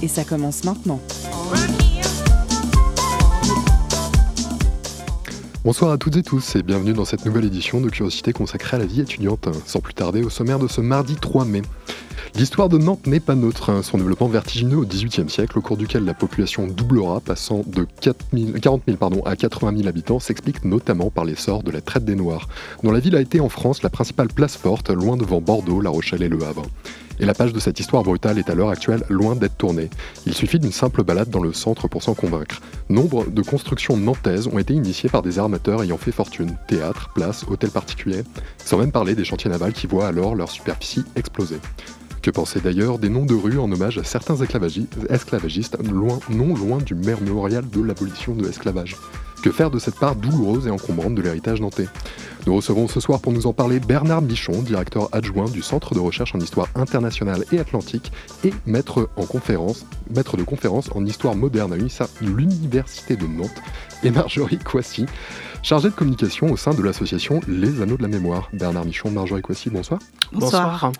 Et ça commence maintenant. Bonsoir à toutes et tous et bienvenue dans cette nouvelle édition de Curiosité consacrée à la vie étudiante. Sans plus tarder, au sommaire de ce mardi 3 mai. L'histoire de Nantes n'est pas neutre. Hein. Son développement vertigineux au XVIIIe siècle, au cours duquel la population doublera, passant de 40 000 pardon, à 80 000 habitants, s'explique notamment par l'essor de la traite des Noirs, dont la ville a été en France la principale place forte, loin devant Bordeaux, La Rochelle et Le Havre. Et la page de cette histoire brutale est à l'heure actuelle loin d'être tournée. Il suffit d'une simple balade dans le centre pour s'en convaincre. Nombre de constructions nantaises ont été initiées par des armateurs ayant fait fortune, théâtres, places, hôtels particuliers, sans même parler des chantiers navals qui voient alors leur superficie exploser. Que penser d'ailleurs des noms de rues en hommage à certains esclavagistes loin, non loin du mémorial de l'abolition de l'esclavage? Que faire de cette part douloureuse et encombrante de l'héritage nantais Nous recevons ce soir pour nous en parler Bernard Michon, directeur adjoint du Centre de recherche en histoire internationale et atlantique et maître, en conférence, maître de conférence en histoire moderne à l'Université de Nantes, et Marjorie Coissy, chargée de communication au sein de l'association Les Anneaux de la Mémoire. Bernard Michon, Marjorie Coissy, bonsoir. Bonsoir.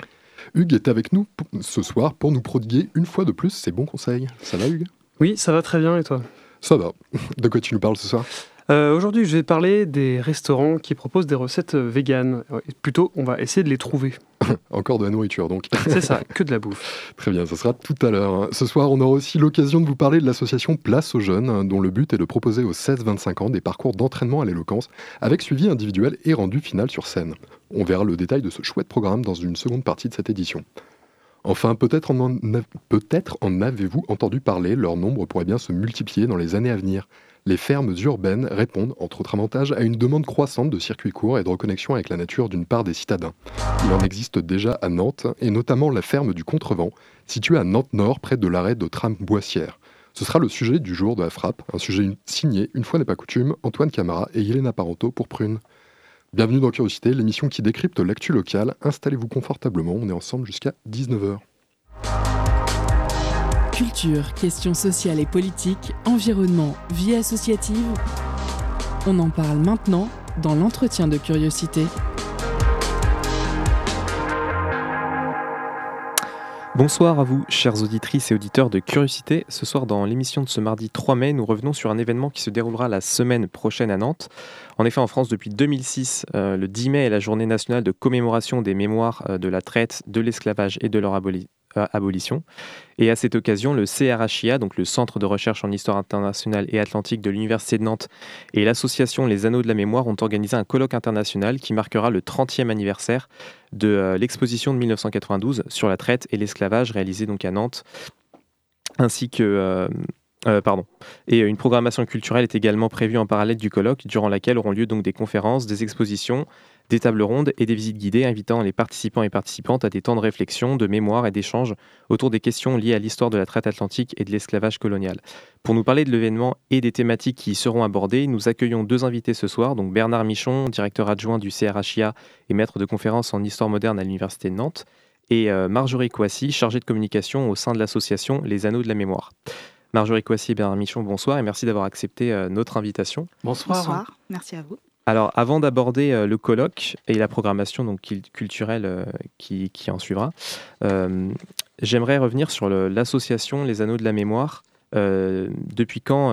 Hugues est avec nous ce soir pour nous prodiguer une fois de plus ses bons conseils. Ça va Hugues? Oui, ça va très bien et toi? Ça va. De quoi tu nous parles ce soir? Euh, Aujourd'hui, je vais parler des restaurants qui proposent des recettes véganes. Plutôt, on va essayer de les trouver. Encore de la nourriture donc. C'est ça, que de la bouffe. Très bien, ce sera tout à l'heure. Ce soir, on aura aussi l'occasion de vous parler de l'association Place aux Jeunes, dont le but est de proposer aux 16-25 ans des parcours d'entraînement à l'éloquence, avec suivi individuel et rendu final sur scène. On verra le détail de ce chouette programme dans une seconde partie de cette édition. Enfin, peut-être en, avez-vous entendu parler, leur nombre pourrait bien se multiplier dans les années à venir les fermes urbaines répondent, entre autres avantages, à une demande croissante de circuits courts et de reconnexion avec la nature d'une part des citadins. Il en existe déjà à Nantes, et notamment la ferme du Contrevent, située à Nantes-Nord, près de l'arrêt de tram Boissière. Ce sera le sujet du jour de la frappe, un sujet signé, une fois n'est pas coutume, Antoine Camara et Yelena Parento pour Prune. Bienvenue dans Curiosité, l'émission qui décrypte l'actu locale. Installez-vous confortablement, on est ensemble jusqu'à 19h. Culture, questions sociales et politiques, environnement, vie associative. On en parle maintenant dans l'entretien de curiosité. Bonsoir à vous, chères auditrices et auditeurs de Curiosité. Ce soir, dans l'émission de ce mardi 3 mai, nous revenons sur un événement qui se déroulera la semaine prochaine à Nantes. En effet, en France, depuis 2006, euh, le 10 mai est la journée nationale de commémoration des mémoires euh, de la traite, de l'esclavage et de leur abolition. Et à cette occasion, le CRHIA, donc le Centre de recherche en histoire internationale et atlantique de l'Université de Nantes, et l'association Les Anneaux de la Mémoire ont organisé un colloque international qui marquera le 30e anniversaire de euh, l'exposition de 1992 sur la traite et l'esclavage réalisée donc à Nantes, ainsi que euh, euh, pardon. Et une programmation culturelle est également prévue en parallèle du colloque, durant laquelle auront lieu donc des conférences, des expositions, des tables rondes et des visites guidées invitant les participants et participantes à des temps de réflexion, de mémoire et d'échange autour des questions liées à l'histoire de la traite atlantique et de l'esclavage colonial. Pour nous parler de l'événement et des thématiques qui y seront abordées, nous accueillons deux invités ce soir, donc Bernard Michon, directeur adjoint du CRHIA et maître de conférences en histoire moderne à l'Université de Nantes, et euh, Marjorie Coissy, chargée de communication au sein de l'association Les Anneaux de la Mémoire. Marjorie Coissy et Bernard Michon, bonsoir et merci d'avoir accepté euh, notre invitation. Bonsoir. Bonsoir, merci à vous. Alors, avant d'aborder euh, le colloque et la programmation donc, culturelle euh, qui, en suivra, euh, j'aimerais revenir sur l'association Les Anneaux de la Mémoire. depuis quand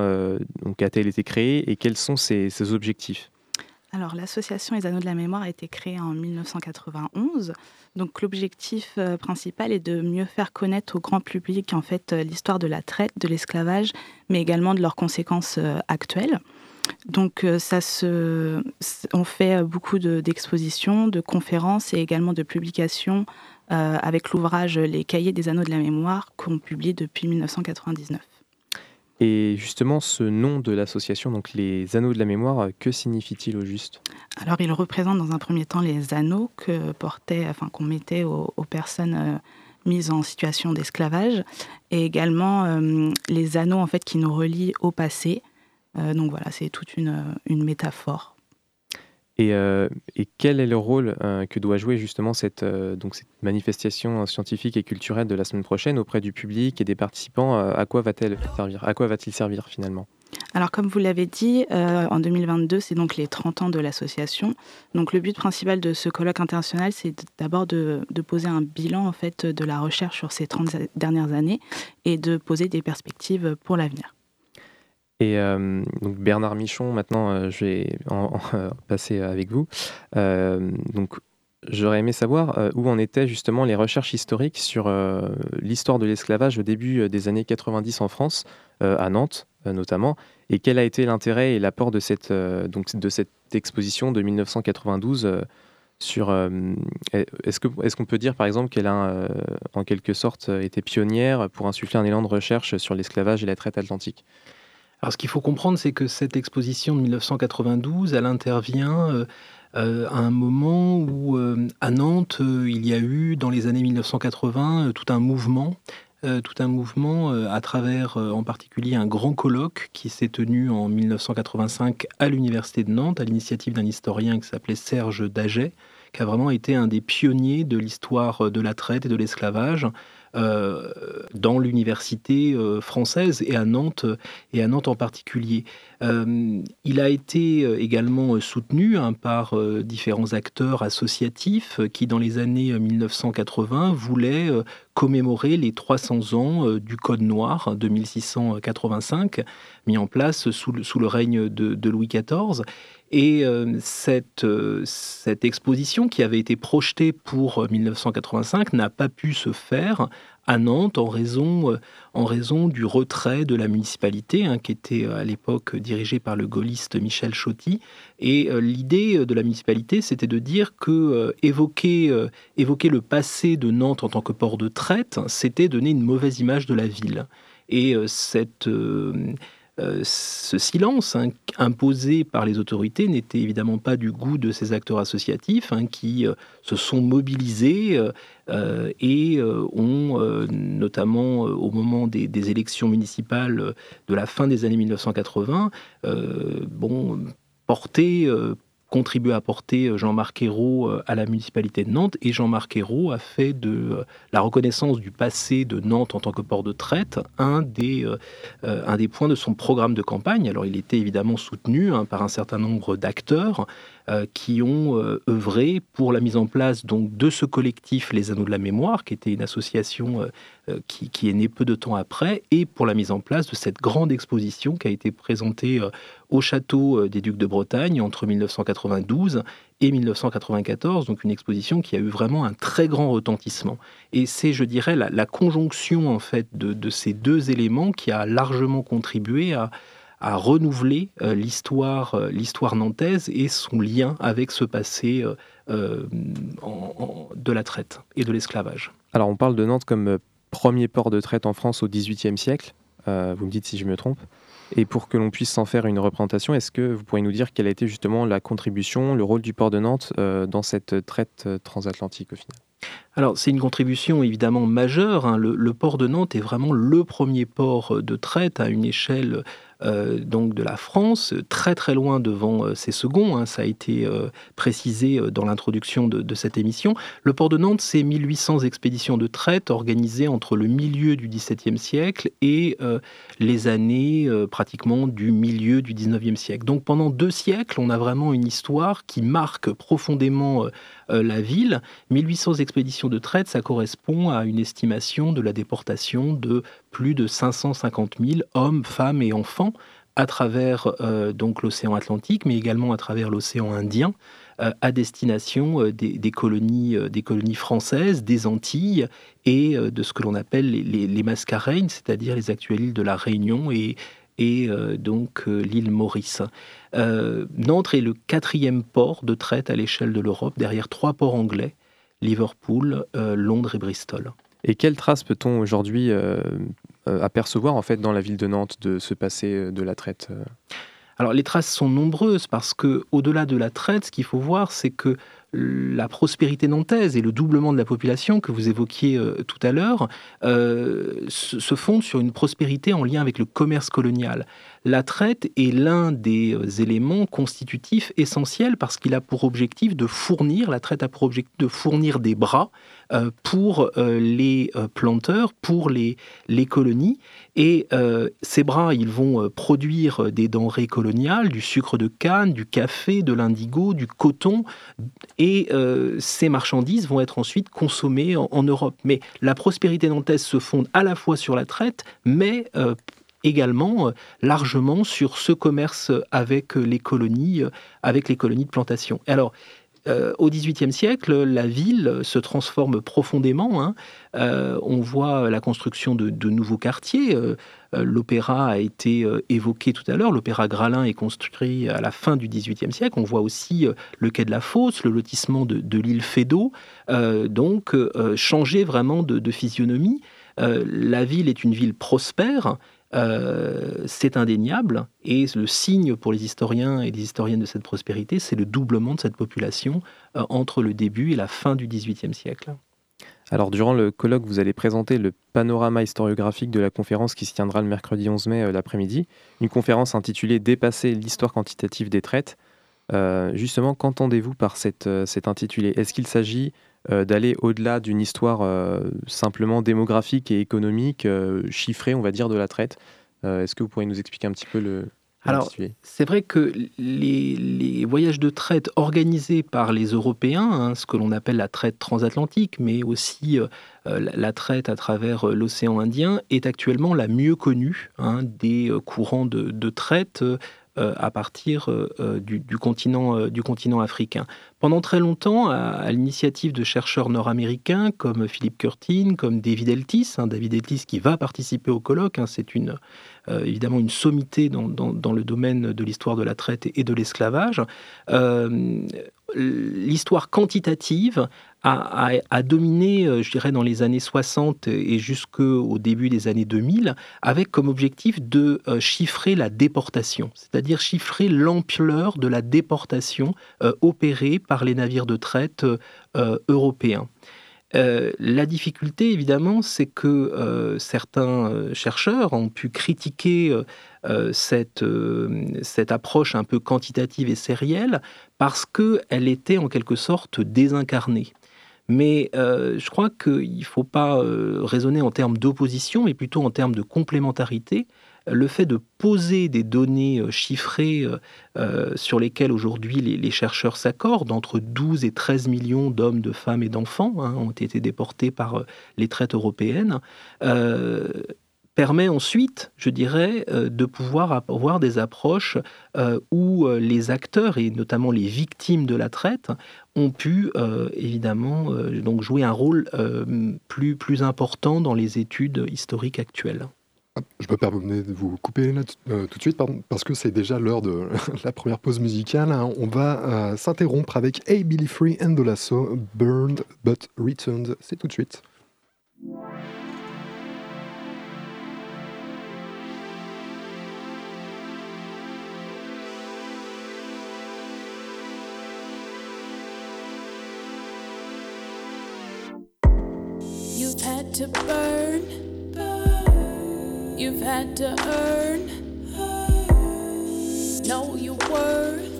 a-t-elle été créée et quels sont ses, objectifs? Alors, l'association Les Anneaux de la Mémoire a été créée en 1991. Donc, l'objectif principal est de mieux faire connaître au grand public en fait l'histoire de la traite, de l'esclavage, mais également de leurs conséquences actuelles. Donc, euh, ça se, on fait beaucoup d'expositions, de, conférences et également de publications euh, avec l'ouvrage Les Cahiers des Anneaux de la Mémoire qu'on publie depuis 1999. Et justement, ce nom de l'association, donc les Anneaux de la Mémoire, que signifie-t-il au juste? Alors, il représente dans un premier temps les anneaux que portait, enfin qu'on mettait aux, personnes euh, mise en situation d'esclavage, et également les anneaux en fait qui nous relient au passé. Donc voilà, c'est toute une, une métaphore. Et, et, quel est le rôle que doit jouer justement cette, donc cette manifestation scientifique et culturelle de la semaine prochaine auprès du public et des participants À quoi va-t-elle servir À quoi va-t-il servir finalement? Alors, comme vous l'avez dit, en 2022, c'est donc les 30 ans de l'association. Donc, le but principal de ce colloque international, c'est d'abord de, de, poser un bilan en fait de la recherche sur ces 30 dernières années et de poser des perspectives pour l'avenir. Et euh, donc Bernard Michon, maintenant, euh, je vais en, passer avec vous. Euh, donc, j'aurais aimé savoir où en étaient justement les recherches historiques sur l'histoire de l'esclavage au début des années 90 en France, à Nantes notamment, et quel a été l'intérêt et l'apport de cette, de cette exposition de 1992 sur est-ce que est-ce qu'on peut dire par exemple qu'elle a en quelque sorte été pionnière pour insuffler un élan de recherche sur l'esclavage et la traite atlantique? Alors ce qu'il faut comprendre, c'est que cette exposition de 1992, elle intervient euh, euh, à un moment où euh, à Nantes, il y a eu dans les années 1980 tout un mouvement tout un mouvement à travers en particulier un grand colloque qui s'est tenu en 1985 à l'Université de Nantes à l'initiative d'un historien qui s'appelait Serge Daget, qui a vraiment été un des pionniers de l'histoire de la traite et de l'esclavage. Euh, dans l'université euh, française et à Nantes et à Nantes en particulier. Euh, il a été également soutenu hein, par différents acteurs associatifs qui, dans les années 1980, voulaient commémorer les 300 ans du Code noir de 1685, mis en place sous le, règne de, Louis XIV. Et cette, cette exposition qui avait été projetée pour 1985 n'a pas pu se faire à Nantes en raison, euh, du retrait de la municipalité, hein, qui était euh, à l'époque dirigée par le gaulliste Michel Choty. Et euh, l'idée de la municipalité, c'était de dire que évoquer le passé de Nantes en tant que port de traite, c'était donner une mauvaise image de la ville. Et cette euh, ce silence hein, imposé par les autorités n'était évidemment pas du goût de ces acteurs associatifs hein, qui euh, se sont mobilisés euh, et ont, notamment au moment des, des, élections municipales de la fin des années 1980, bon, porté contribué à porter euh, Jean-Marc Ayrault euh, à la municipalité de Nantes. Et Jean-Marc Ayrault a fait de euh, la reconnaissance du passé de Nantes en tant que port de traite un des, points de son programme de campagne. Alors il était évidemment soutenu hein, par un certain nombre d'acteurs qui ont œuvré pour la mise en place donc, de ce collectif Les Anneaux de la Mémoire, qui était une association qui, qui, est née peu de temps après, et pour la mise en place de cette grande exposition qui a été présentée au château euh, des Ducs de Bretagne entre 1992 et 1994, donc une exposition qui a eu vraiment un très grand retentissement. Et c'est, je dirais, la, conjonction en fait de, ces deux éléments qui a largement contribué à, renouveler euh, l'histoire, euh, l'histoire nantaise et son lien avec ce passé de la traite et de l'esclavage. Alors on parle de Nantes comme premier port de traite en France au XVIIIe siècle. vous me dites si je me trompe. Et pour que l'on puisse s'en faire une représentation, est-ce que vous pourriez nous dire quelle a été justement la contribution, le rôle du port de Nantes euh, dans cette traite euh, transatlantique au final? Alors c'est une contribution évidemment majeure. Hein. Le, port de Nantes est vraiment le premier port de traite à une échelle euh, donc de la France, très très loin devant euh, ses seconds. Hein, ça a été euh, précisé dans l'introduction de, cette émission. Le port de Nantes, c'est 1800 expéditions de traite organisées entre le milieu du XVIIe siècle et les années pratiquement du milieu du XIXe siècle. Donc pendant deux siècles, on a vraiment une histoire qui marque profondément la ville. 1800 expéditions de traite, ça correspond à une estimation de la déportation de plus de 550 000 hommes, femmes et enfants à travers euh, donc l'océan Atlantique, mais également à travers l'océan Indien, euh, à destination euh, des, colonies, françaises, des Antilles et de ce que l'on appelle les, les, Mascareignes, c'est-à-dire les actuelles îles de la Réunion et, et donc l'île Maurice. Nantes est le quatrième port de traite à l'échelle de l'Europe, derrière trois ports anglais, Liverpool, Londres et Bristol. Et quelles traces peut-on aujourd'hui euh, apercevoir en fait dans la ville de Nantes de ce passé euh, de la traite euh? Alors les traces sont nombreuses parce que au-delà de la traite, ce qu'il faut voir, c'est que la prospérité nantaise et le doublement de la population que vous évoquiez tout à l'heure se fondent sur une prospérité en lien avec le commerce colonial. La traite est l'un des éléments constitutifs essentiels parce qu'il a pour objectif de fournir, la traite a pour objectif de fournir des bras euh, pour euh, les euh, planteurs, pour les, les colonies. Et ces bras, ils vont produire des denrées coloniales, du sucre de canne, du café, de l'indigo, du coton. Et ces marchandises vont être ensuite consommées en, Europe. Mais la prospérité nantaise se fonde à la fois sur la traite, mais également largement sur ce commerce avec les colonies, avec les colonies de plantation. Alors, euh, au XVIIIe siècle, la ville se transforme profondément. Hein. Euh, on voit la construction de, nouveaux quartiers. Euh, l'opéra a été évoqué tout à l'heure. L'opéra Gralin est construit à la fin du XVIIIe siècle. On voit aussi le quai de la Fosse, le lotissement de, l'île Fédot. donc, changer vraiment de physionomie. la ville est une ville prospère euh, c'est indéniable. Et le signe pour les historiens et les historiennes de cette prospérité, c'est le doublement de cette population euh, entre le début et la fin du XVIIIe siècle. Alors, durant le colloque, vous allez présenter le panorama historiographique de la conférence qui se tiendra le mercredi 11 mai euh, l'après-midi. Une conférence intitulée Dépasser l'histoire quantitative des traites. justement, qu'entendez-vous par cet intitulé? Est-ce qu'il s'agit d'aller au-delà d'une histoire euh, simplement démographique et économique, euh, chiffrée, on va dire, de la traite. Est-ce que vous pourriez nous expliquer un petit peu le, alors, c'est vrai que les, voyages de traite organisés par les Européens, hein, ce que l'on appelle la traite transatlantique, mais aussi la, traite à travers l'océan Indien, est actuellement la mieux connue hein, des courants de, de traite euh, à partir euh, euh, du, continent, du continent africain. Pendant très longtemps, à, l'initiative de chercheurs nord-américains comme Philippe Curtin, comme David Eltis, hein, David Eltis qui va participer au colloque, hein, c'est évidemment une sommité dans, le domaine de l'histoire de la traite et de l'esclavage, l'histoire quantitative a, dominé, euh, je dirais, dans les années 60 et jusqu'au début des années 2000, avec comme objectif de euh, chiffrer la déportation, c'est-à-dire chiffrer l'ampleur de la déportation euh, opérée par les navires de traite européens. la difficulté, évidemment, c'est que certains chercheurs ont pu critiquer cette, cette approche un peu quantitative et sérielle parce qu'elle était en quelque sorte désincarnée. Mais euh, je crois qu'il ne faut pas euh, raisonner en termes d'opposition, mais plutôt en termes de complémentarité. Le fait de poser des données euh, chiffrées sur lesquelles aujourd'hui les, chercheurs s'accordent, entre 12 et 13 millions d'hommes, de femmes et d'enfants hein, ont été déportés par les traites européennes, permet ensuite, je dirais, euh, de pouvoir avoir des approches euh, où euh, les acteurs, et notamment les victimes de la traite, ont pu évidemment donc jouer un rôle plus, plus important dans les études historiques actuelles. Je me permets de vous couper là tout de suite, parce que c'est déjà l'heure de la première pause musicale. Hein. On va s'interrompre avec A Billy Free and the Lasso, Burned but Returned. C'est tout de suite. To burn. burn. You've had to earn. Know your worth.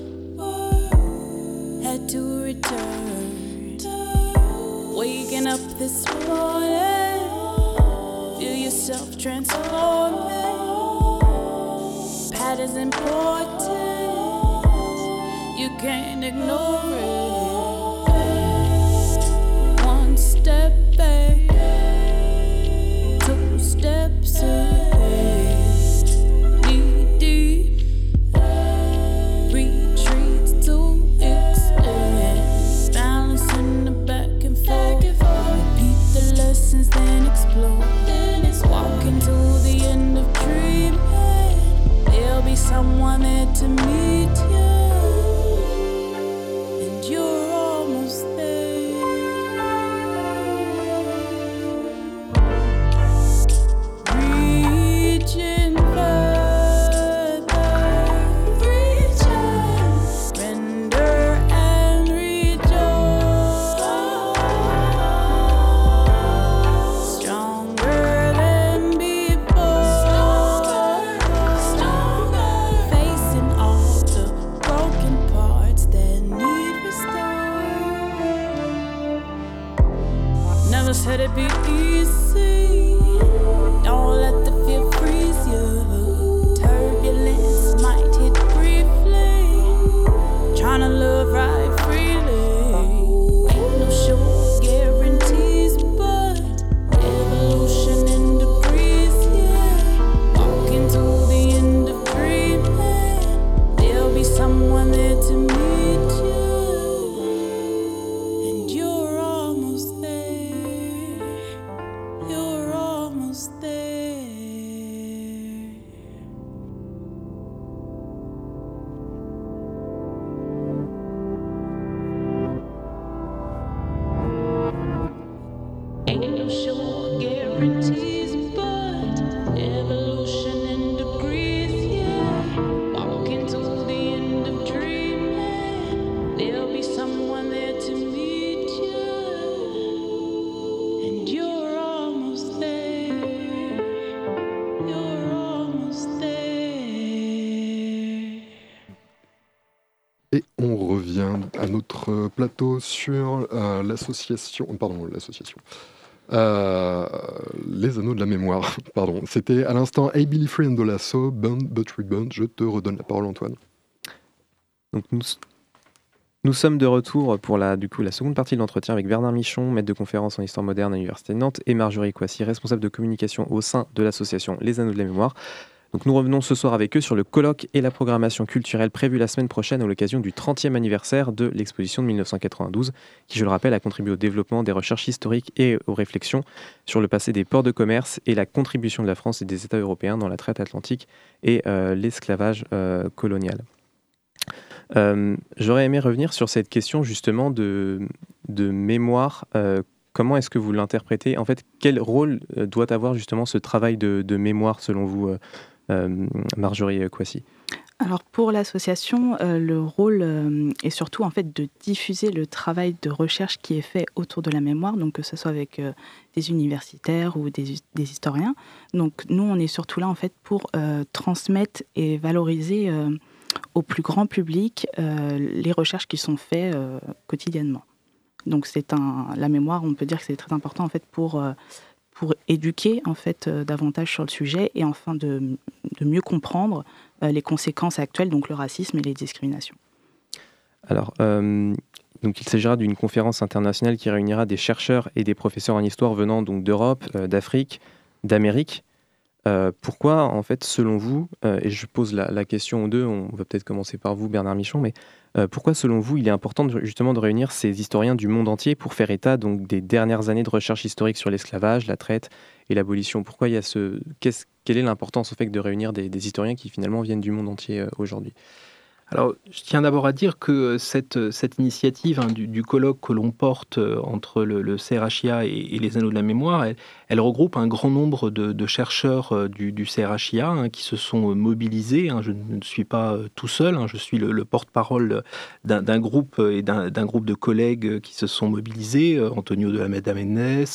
Had to return. Waking up this morning. Feel yourself transforming. Patterns important. You can't ignore it. Et sur euh, l'association. Pardon, l'association. Euh, les anneaux de la mémoire, pardon. C'était à l'instant A Billy Free and the Lasso, Band But Rebound. Je te redonne la parole, Antoine. Donc nous, nous sommes de retour pour la, du coup, la seconde partie de l'entretien avec Bernard Michon, maître de conférence en histoire moderne à l'Université de Nantes, et Marjorie Coissy, responsable de communication au sein de l'association Les Anneaux de la Mémoire. Nous revenons ce soir avec eux sur le colloque et la programmation culturelle prévue la semaine prochaine à l'occasion du 30e anniversaire de l'exposition de 1992, qui, je le rappelle, a contribué au développement des recherches historiques et aux réflexions sur le passé des ports de commerce et la contribution de la France et des États européens dans la traite atlantique et euh, l'esclavage euh, colonial. Euh, j'aurais aimé revenir sur cette question justement de, mémoire. Comment est-ce que vous l'interprétez? En fait, quel rôle doit avoir justement ce travail de mémoire selon vous, Marjorie Kwasi alors pour l'association, le rôle est surtout en fait de diffuser le travail de recherche qui est fait autour de la mémoire, donc que ce soit avec des universitaires ou des, historiens. Donc nous, on est surtout là en fait pour transmettre et valoriser au plus grand public euh, les recherches qui sont faites euh, quotidiennement. Donc c'est la mémoire, on peut dire que c'est très important en fait pour, euh, pour éduquer en fait davantage sur le sujet et enfin de, mieux comprendre les conséquences actuelles, donc le racisme et les discriminations. Alors, donc il s'agira d'une conférence internationale qui réunira des chercheurs et des professeurs en histoire venant donc d'Europe, d'Afrique, d'Amérique. Euh, pourquoi, en fait, selon vous, euh, et je pose la, question aux deux, on va peut-être commencer par vous, Bernard Michon, mais euh, pourquoi, selon vous, il est important justement de réunir ces historiens du monde entier pour faire état donc, des dernières années de recherche historique sur l'esclavage, la traite et l'abolition? Pourquoi il y a ce. quelle est l'importance au fait de réunir des, historiens qui finalement viennent du monde entier aujourd'hui? Alors, je tiens d'abord à dire que euh, cette, euh, cette initiative hein, du, colloque que l'on porte euh, entre le, CRHIA et, les Anneaux de la Mémoire, elle, regroupe un grand nombre de, chercheurs du, CRHIA hein, qui se sont mobilisés. Hein. Je ne suis pas tout seul, je suis le, porte-parole d'un groupe et d'un groupe de collègues qui se sont mobilisés. Antonio de la Médamenes,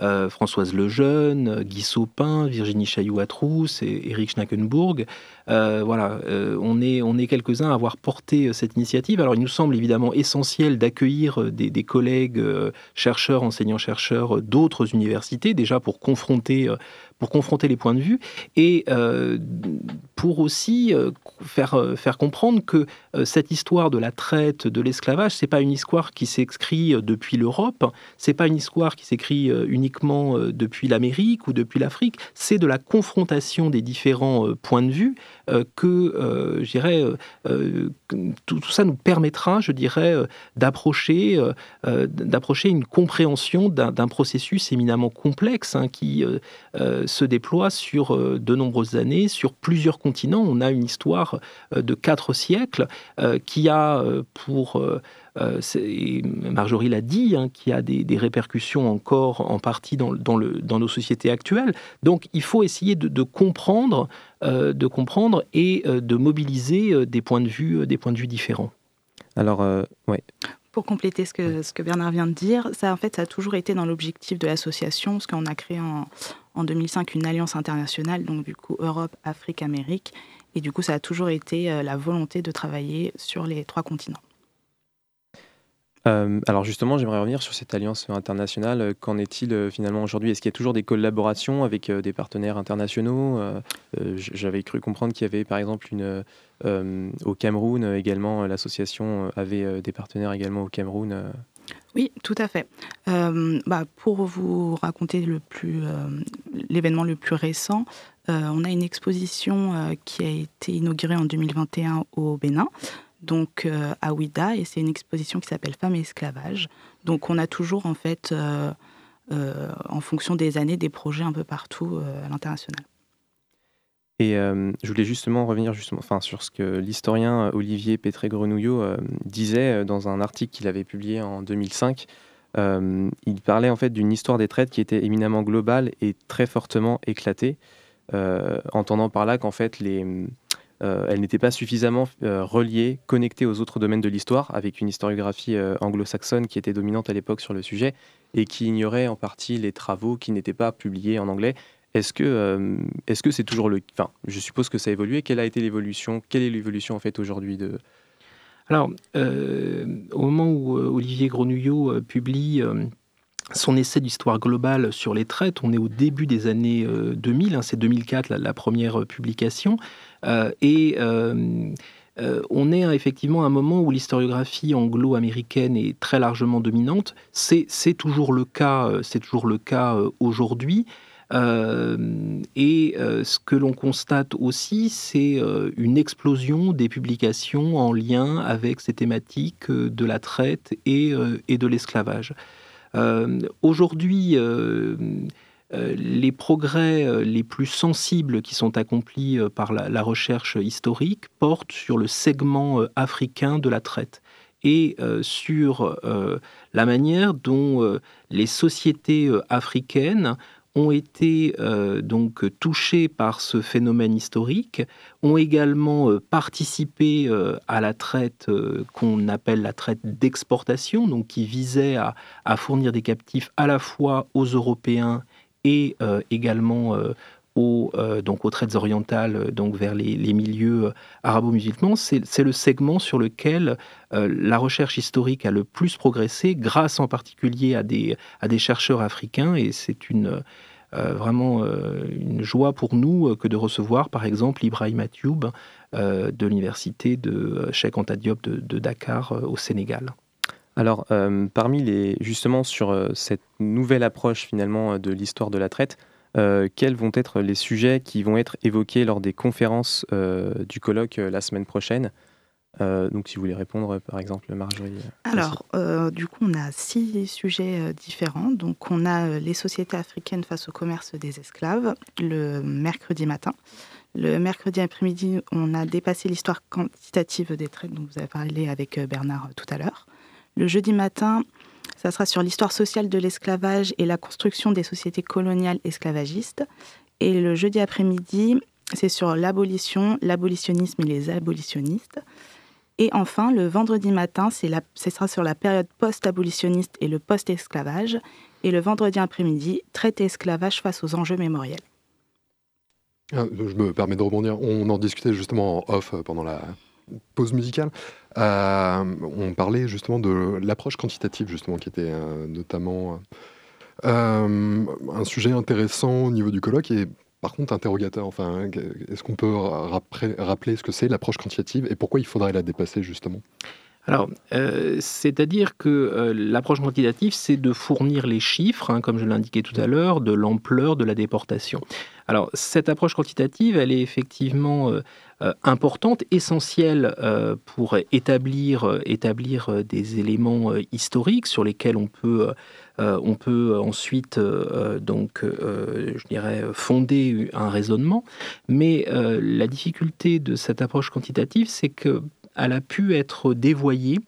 euh, Françoise Lejeune, Guy Sopin, Virginie Chailloux-Atrous et Eric Schnackenburg. Euh, voilà, euh, on est, quelques-uns à avoir porté cette initiative. Alors il nous semble évidemment essentiel d'accueillir des, des, collègues chercheurs, enseignants-chercheurs d'autres universités, déjà pour confronter pour confronter les points de vue et euh, pour aussi euh, faire, euh, faire comprendre que cette histoire de la traite, de l'esclavage, c'est pas une histoire qui s'écrit depuis l'Europe, c'est pas une histoire qui s'écrit uniquement depuis l'Amérique ou depuis l'Afrique, c'est de la confrontation des différents points de vue que, je dirais, tout, ça nous permettra, je dirais, d'approcher, d'approcher une compréhension d'un processus éminemment complexe hein, qui se déploie sur euh, de nombreuses années, sur plusieurs continents. On a une histoire euh, de quatre siècles euh, qui a pour... Marjorie l'a dit, hein, qui a des, répercussions encore en partie dans, nos sociétés actuelles. Donc il faut essayer de, comprendre, de comprendre et de mobiliser des points de vue, des points de vue différents. Alors, ouais pour compléter ce que, ce que Bernard vient de dire, ça en fait ça a toujours été dans l'objectif de l'association, parce qu'on a créé en, en 2005 une alliance internationale, donc du coup Europe, Afrique, Amérique, et du coup ça a toujours été euh, la volonté de travailler sur les trois continents. Euh, alors justement, j'aimerais revenir sur cette alliance internationale. Qu'en est-il euh, finalement aujourd'hui? Est-ce qu'il y a toujours des collaborations avec des partenaires internationaux? J'avais cru comprendre qu'il y avait par exemple au Cameroun également, l'association avait des partenaires également au Cameroun. Oui, tout à fait. bah, pour vous raconter le l'événement le plus récent, on a une exposition qui a été inaugurée en 2021 au Bénin donc euh, à Ouida, et c'est une exposition qui s'appelle Femmes et esclavage. Donc on a toujours en fait, euh, euh, en fonction des années, des projets un peu partout à l'international. Et je voulais justement revenir justement, enfin, sur ce que l'historien Olivier Pétré-Grenouillot disait dans un article qu'il avait publié en 2005. il parlait en fait d'une histoire des traites qui était éminemment globale et très fortement éclatée, entendant par là qu'en fait les euh, elle n'était pas suffisamment euh, reliée, connectée aux autres domaines de l'histoire, avec une historiographie euh, anglo-saxonne qui était dominante à l'époque sur le sujet et qui ignorait en partie les travaux qui n'étaient pas publiés en anglais. Est-ce que c'est toujours le enfin je suppose que ça a évolué quelle a été l'évolution quelle est l'évolution en fait aujourd'hui de Alors, au moment où Olivier Grenouillot publie son essai d'histoire globale sur les traites, on est au début des années 2000, hein, c'est 2004 la, première publication, et on est effectivement à un moment où l'historiographie anglo-américaine est très largement dominante. C'est toujours le cas, c'est toujours le cas aujourd'hui. Euh, et euh, ce que l'on constate aussi, c'est euh, une explosion des publications en lien avec ces thématiques de la traite et de l'esclavage. Aujourd'hui, les progrès les plus sensibles qui sont accomplis par la, la recherche historique portent sur le segment africain de la traite et sur la manière dont les sociétés africaines ont été euh, donc touchés par ce phénomène historique, ont également euh, participé euh, à la traite qu'on appelle la traite d'exportation, donc qui visait à, fournir des captifs à la fois aux Européens et également aux, donc aux traites orientales, donc vers les, milieux arabo-musulmans, c'est le segment sur lequel la recherche historique a le plus progressé, grâce en particulier à des, à des chercheurs africains, et c'est une, euh, vraiment euh, une joie pour nous euh, que de recevoir par exemple Ibrahim Atioub de l'université de Cheikh Anta Diop de, Dakar au Sénégal. Alors, parmi les, justement, sur cette nouvelle approche finalement de l'histoire de la traite, quels vont être les sujets qui vont être évoqués lors des conférences du colloque la semaine prochaine? Euh, donc, si vous voulez répondre, par exemple, Marjorie. Euh, Alors, euh, du coup, on a six sujets différents. Donc, on a les sociétés africaines face au commerce des esclaves le mercredi matin. Le mercredi après-midi, on a dépassé l'histoire quantitative des traites dont vous avez parlé avec Bernard tout à l'heure. Le jeudi matin, ça sera sur l'histoire sociale de l'esclavage et la construction des sociétés coloniales esclavagistes. Et le jeudi après-midi, c'est sur l'abolition, l'abolitionnisme et les abolitionnistes. Et enfin, le vendredi matin, ce sera sur la période post-abolitionniste et le post-esclavage. Et le vendredi après-midi, traiter esclavage face aux enjeux mémoriels. Ah, je me permets de rebondir. On en discutait justement en off euh, pendant la pause musicale. Euh, on parlait justement de l'approche quantitative, justement, qui était euh, notamment un sujet intéressant au niveau du colloque. Et par contre, interrogateur, enfin, est-ce qu'on peut rappeler ce que c'est l'approche quantitative et pourquoi il faudrait la dépasser justement? Alors, euh, c'est-à-dire que euh, l'approche quantitative, c'est de fournir les chiffres, hein, comme je l'indiquais tout à l'heure, de l'ampleur de la déportation. Alors, cette approche quantitative, elle est effectivement euh, importante, essentielle pour établir, établir des éléments historiques sur lesquels on peut on peut ensuite, donc, je dirais, fonder un raisonnement. Mais la difficulté de cette approche quantitative, c'est qu'elle a pu être dévoyée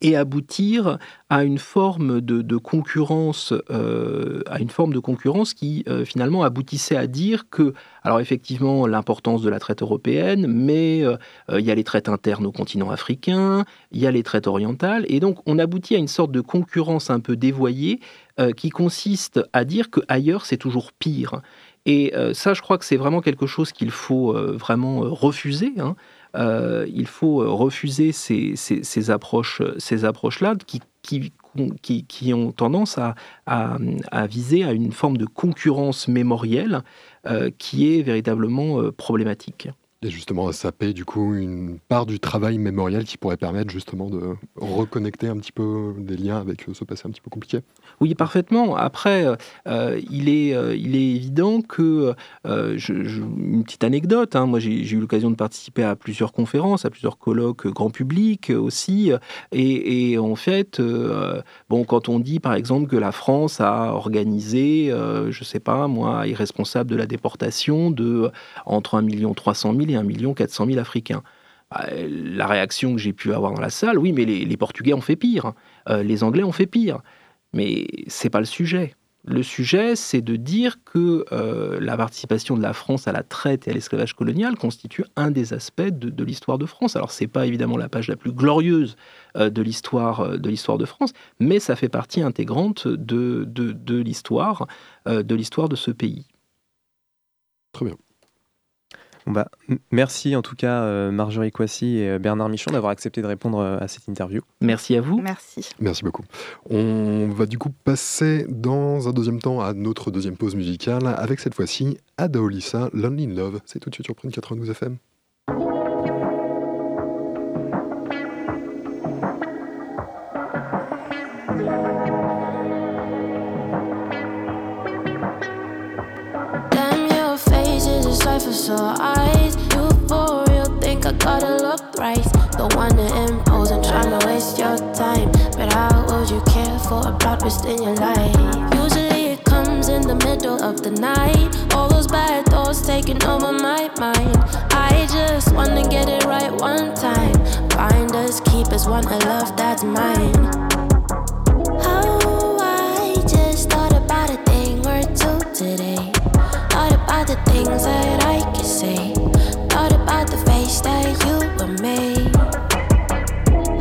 et aboutir à une forme de, concurrence, euh, à une forme de concurrence qui euh, finalement aboutissait à dire que, alors effectivement, l'importance de la traite européenne, mais euh, il y a les traites internes au continent africain, il y a les traites orientales, et donc on aboutit à une sorte de concurrence un peu dévoyée qui consiste à dire que ailleurs c'est toujours pire. Et ça, je crois que c'est vraiment quelque chose qu'il faut vraiment refuser. Hein. Euh, il faut euh, refuser ces, approches, approches-là qui, qui, ont tendance à, viser à une forme de concurrence mémorielle euh, qui est véritablement problématique. Et justement, ça paye du coup une part du travail mémoriel qui pourrait permettre justement de reconnecter un petit peu des liens avec ce passé un petit peu compliqué. Oui, parfaitement. Après, euh, il, est, euh, il est évident que, euh, une petite anecdote, hein, moi j'ai eu l'occasion de participer à plusieurs conférences, à plusieurs colloques grand public aussi, et, en fait, bon, quand on dit par exemple que la France a organisé, je sais pas, moi, est responsable de la déportation de entre 1 300 000 et 1 400 000 Africains. Bah, la réaction que j'ai pu avoir dans la salle, oui, mais les, Portugais ont fait pire, euh, les Anglais ont fait pire. Mais c'est pas le sujet. Le sujet, c'est de dire que euh, la participation de la France à la traite et à l'esclavage colonial constitue un des aspects de, l'histoire de France. Alors, c'est pas évidemment la page la plus glorieuse euh, de l'histoire de de France, mais ça fait partie intégrante de l'histoire de l'histoire de ce pays. Très bien. Bah, merci en tout cas euh, Marjorie Coissy et euh, Bernard Michon d'avoir accepté de répondre euh, à cette interview. Merci à vous. Merci. Merci beaucoup. On va du coup passer dans un deuxième temps à notre deuxième pause musicale avec cette fois-ci Adaolissa, Lonely in Love. C'est tout de suite sur Prune 92 FM. So eyes. You for real think I gotta look right. Don't wanna impose and tryna waste your time. But how would you care for a twist in your life? Usually it comes in the middle of the night. All those bad thoughts taking over my mind. I just wanna get it right one time. Find us, keep us, want a love that's mine. Oh, I just thought about a thing or two today. The things that I could say. Thought about the face that you were made.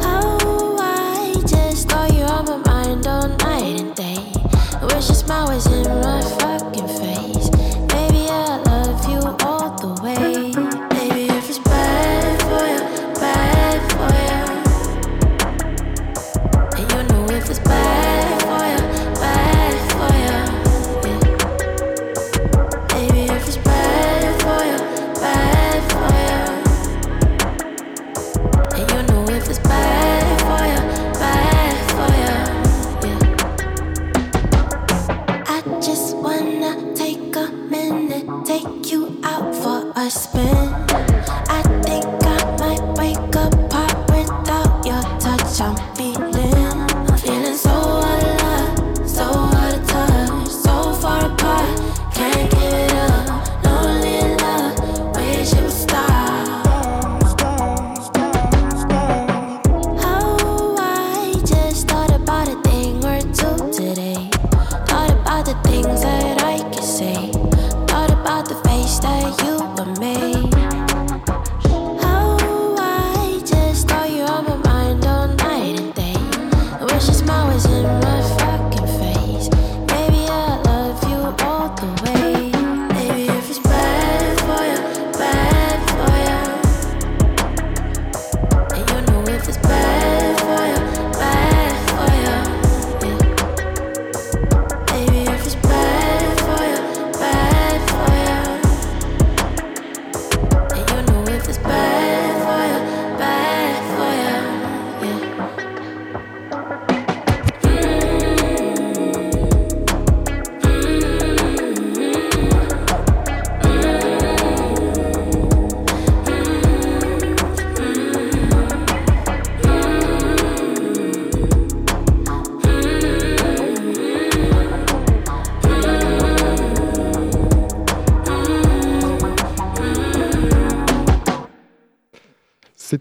Oh, I just thought you on my mind all night and day. Wish your smile was in my fucking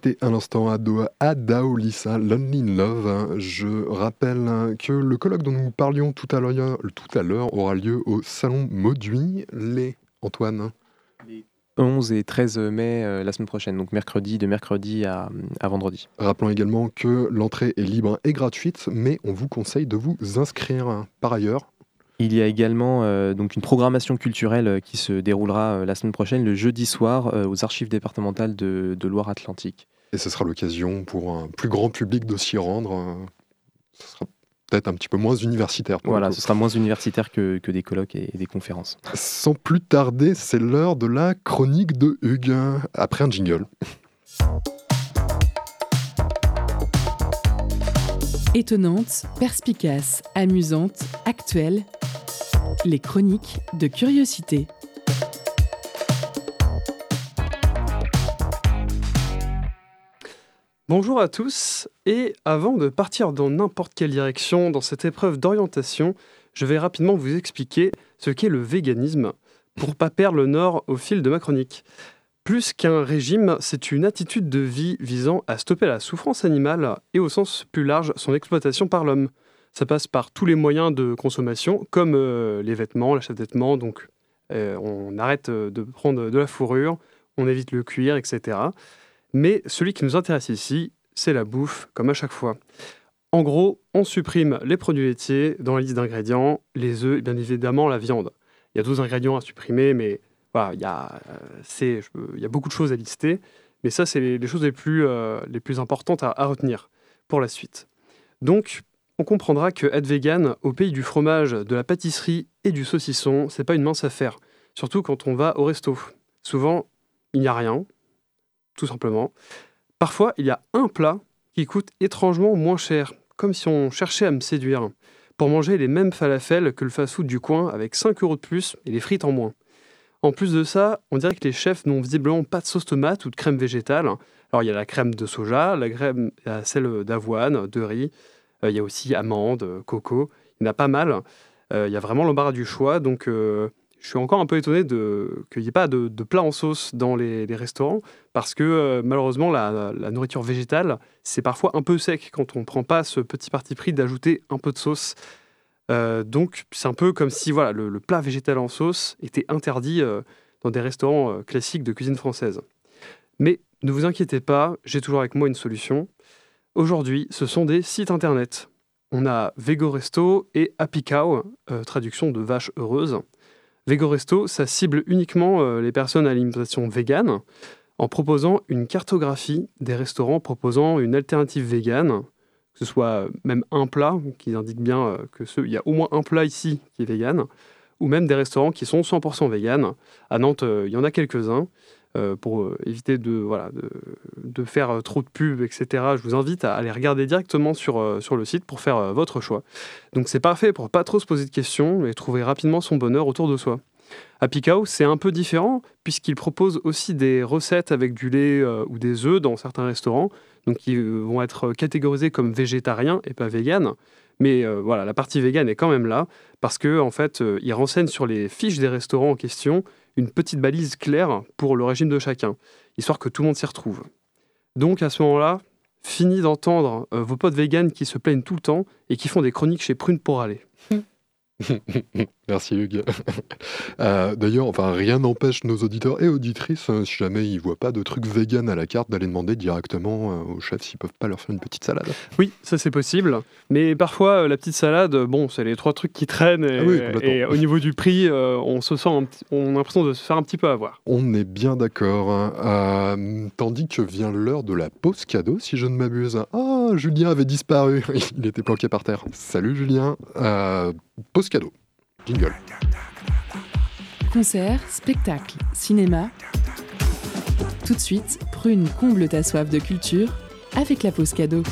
C'était à l'instant Ado- Adaolissa, Lonely in Love. Je rappelle que le colloque dont nous parlions tout à l'heure à aura lieu au Salon Mauduit. Les Antoine 11 et 13 mai euh, la semaine prochaine, donc mercredi, de mercredi à, à vendredi. Rappelons également que l'entrée est libre et gratuite, mais on vous conseille de vous inscrire. Par ailleurs, Il y a également euh, donc une programmation culturelle euh, qui se déroulera euh, la semaine prochaine, le jeudi soir, euh, aux archives départementales de, de Loire-Atlantique. Et ce sera l'occasion pour un plus grand public de s'y rendre. euh, Ce sera peut-être un petit peu moins universitaire. Voilà, ce sera moins universitaire que, que des colloques et, et des conférences. Sans plus tarder, c'est l'heure de la chronique de Hugues, après un jingle. Étonnante, perspicace, amusante, actuelle. Les chroniques de curiosité. Bonjour à tous, et avant de partir dans n'importe quelle direction dans cette épreuve d'orientation, je vais rapidement vous expliquer ce qu'est le véganisme pour pas perdre le nord au fil de ma chronique. Plus qu'un régime, c'est une attitude de vie visant à stopper la souffrance animale et au sens plus large son exploitation par l'homme. Ça passe par tous les moyens de consommation, comme euh, les vêtements, l'achat de vêtements, donc euh, on arrête euh, de prendre de la fourrure, on évite le cuir, etc. Mais celui qui nous intéresse ici, c'est la bouffe, comme à chaque fois. En gros, on supprime les produits laitiers dans la liste d'ingrédients, les œufs et bien évidemment la viande. Il y a 12 ingrédients à supprimer, mais voilà, il y, a, c'est, il y a beaucoup de choses à lister, mais ça, c'est les, choses les plus, plus importantes à, à retenir pour la suite. Donc, on comprendra que être vegan au pays du fromage, de la pâtisserie et du saucisson, c'est pas une mince affaire, surtout quand on va au resto. Souvent, il n'y a rien, tout simplement. Parfois, il y a un plat qui coûte étrangement moins cher, comme si on cherchait à me séduire, pour manger les mêmes falafels que le fast-food du coin avec 5 euros de plus et les frites en moins. En plus de ça, on dirait que les chefs n'ont visiblement pas de sauce tomate ou de crème végétale. Alors il y a la crème de soja, la crème, celle d'avoine, de riz, euh, il y a aussi amandes, euh, coco. Il y en a pas mal. Euh, il y a vraiment l'embarras du choix. Donc, je suis encore un peu étonné qu'il n'y ait pas de, plat en sauce dans les, restaurants parce que malheureusement, la, nourriture végétale, c'est parfois un peu sec quand on ne prend pas ce petit parti pris d'ajouter un peu de sauce. donc, c'est un peu comme si voilà, le, plat végétal en sauce était interdit dans des restaurants classiques de cuisine française. Mais ne vous inquiétez pas, j'ai toujours avec moi une solution. Aujourd'hui, ce sont des sites internet. On a Vegoresto et Happy Cow, euh, traduction de vache heureuse. Vegoresto, ça cible uniquement euh, les personnes à l'alimentation végane en proposant une cartographie des restaurants proposant une alternative végane, que ce soit même un plat, qui indique bien euh, que ce, il y a au moins un plat ici qui est végane, ou même des restaurants qui sont 100% véganes. À Nantes, il y en a quelques-uns. Euh, pour euh, éviter de, voilà, de, faire euh, trop de pubs, etc. Je vous invite à aller regarder directement sur, sur le site pour faire votre choix. Donc c'est parfait pour pas trop se poser de questions et trouver rapidement son bonheur autour de soi. Happy Cow, c'est un peu différent puisqu'il propose aussi des recettes avec du lait ou des œufs dans certains restaurants, donc qui vont être catégorisés comme végétariens et pas véganes. Mais voilà, la partie végane est quand même là parce que en fait, il renseigne sur les fiches des restaurants en question une petite balise claire pour le régime de chacun, histoire que tout le monde s'y retrouve. Donc à ce moment-là, fini d'entendre euh, vos potes véganes qui se plaignent tout le temps et qui font des chroniques chez Prune pour aller. Merci Hugues. Euh, d'ailleurs, enfin, rien n'empêche nos auditeurs et auditrices, hein, si jamais ils voient pas de trucs vegan à la carte, d'aller demander directement euh, aux chefs s'ils peuvent pas leur faire une petite salade. Oui, ça c'est possible. Mais parfois, euh, la petite salade, bon, c'est les trois trucs qui traînent. Et, ah au niveau du prix, on se sent, on a l'impression de se faire un petit peu avoir. On est bien d'accord. Hein. tandis que vient l'heure de la pause cadeau, si je ne m'abuse. Ah, Julien avait disparu. Il était planqué par terre. Salut Julien. pause cadeau. Jingle. Concert, spectacle, cinéma. Tout de suite, Prune comble ta soif de culture avec la pause cadeau.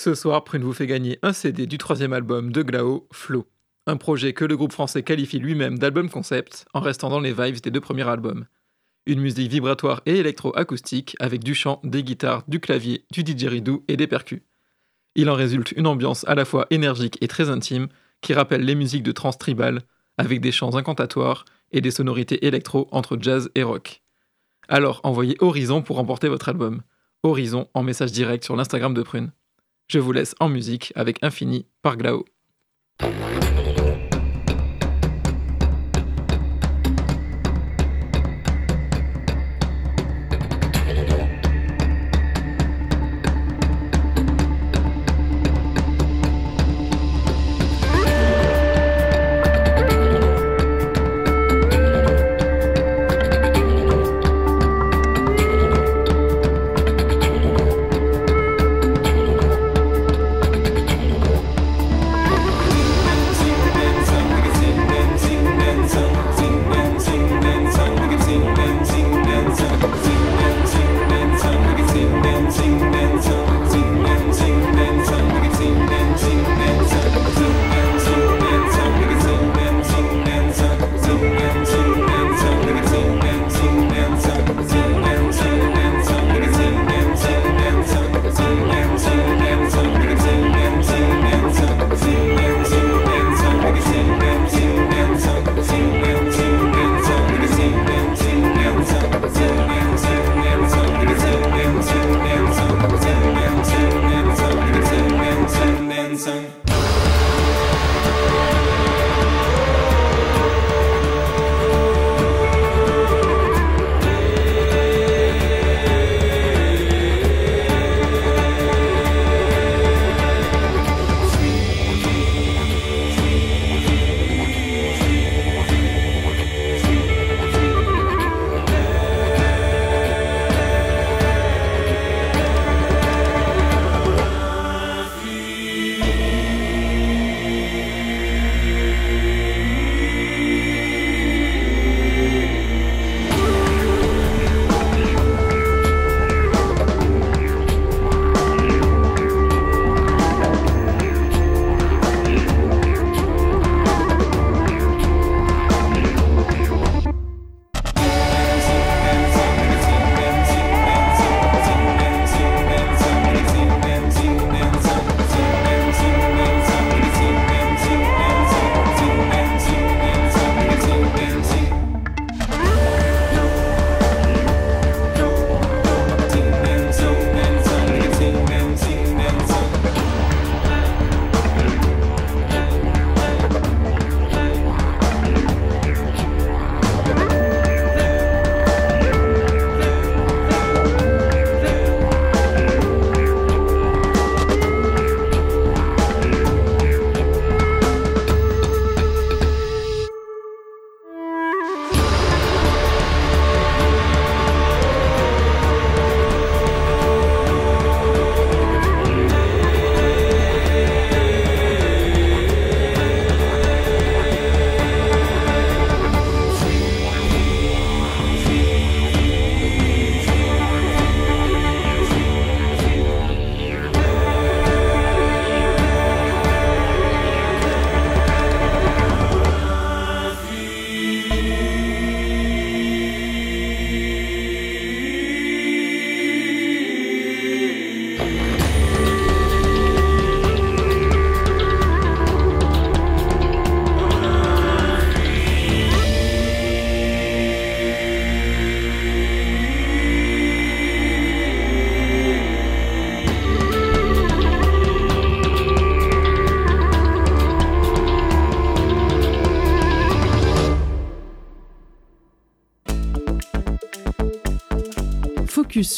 Ce soir, Prune vous fait gagner un CD du troisième album de Glao, Flow un projet que le groupe français qualifie lui-même d'album concept en restant dans les vibes des deux premiers albums. Une musique vibratoire et électro-acoustique avec du chant, des guitares, du clavier, du didgeridoo et des percus. Il en résulte une ambiance à la fois énergique et très intime qui rappelle les musiques de trance tribal avec des chants incantatoires et des sonorités électro entre jazz et rock. Alors envoyez Horizon pour remporter votre album. Horizon en message direct sur l'Instagram de Prune. Je vous laisse en musique avec Infini par Glao.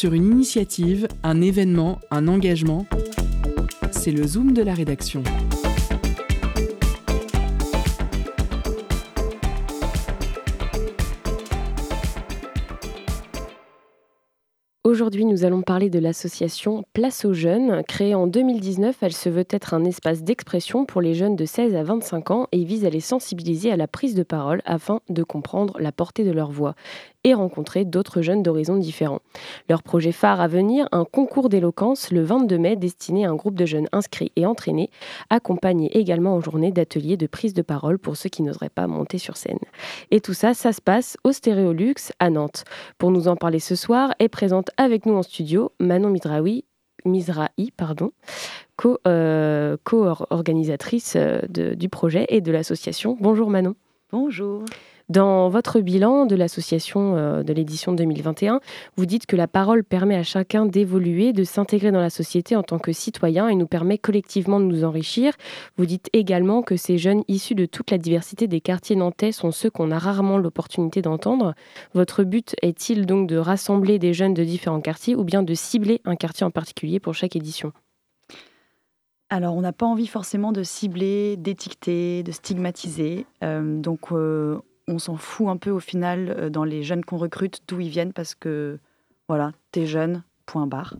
Sur une initiative, un événement, un engagement. C'est le zoom de la rédaction. Aujourd'hui, nous allons parler de l'association Place aux jeunes. Créée en 2019, elle se veut être un espace d'expression pour les jeunes de 16 à 25 ans et vise à les sensibiliser à la prise de parole afin de comprendre la portée de leur voix et rencontrer d'autres jeunes d'horizons différents. Leur projet phare à venir, un concours d'éloquence le 22 mai destiné à un groupe de jeunes inscrits et entraînés, accompagné également en journée d'ateliers de prise de parole pour ceux qui n'oseraient pas monter sur scène. Et tout ça, ça se passe au Stéréolux à Nantes. Pour nous en parler ce soir, est présente avec nous en studio Manon Midraoui, Mizrahi, pardon, co-organisatrice euh, du projet et de l'association. Bonjour Manon. Bonjour. Dans votre bilan de l'association euh, de l'édition 2021, vous dites que la parole permet à chacun d'évoluer, de s'intégrer dans la société en tant que citoyen et nous permet collectivement de nous enrichir. Vous dites également que ces jeunes issus de toute la diversité des quartiers nantais sont ceux qu'on a rarement l'opportunité d'entendre. Votre but est-il donc de rassembler des jeunes de différents quartiers ou bien de cibler un quartier en particulier pour chaque édition? Alors, on n'a pas envie forcément de cibler, d'étiqueter, de stigmatiser. Euh, donc, euh, on s'en fout un peu au final euh, dans les jeunes qu'on recrute d'où ils viennent parce que voilà, t'es jeune, point barre.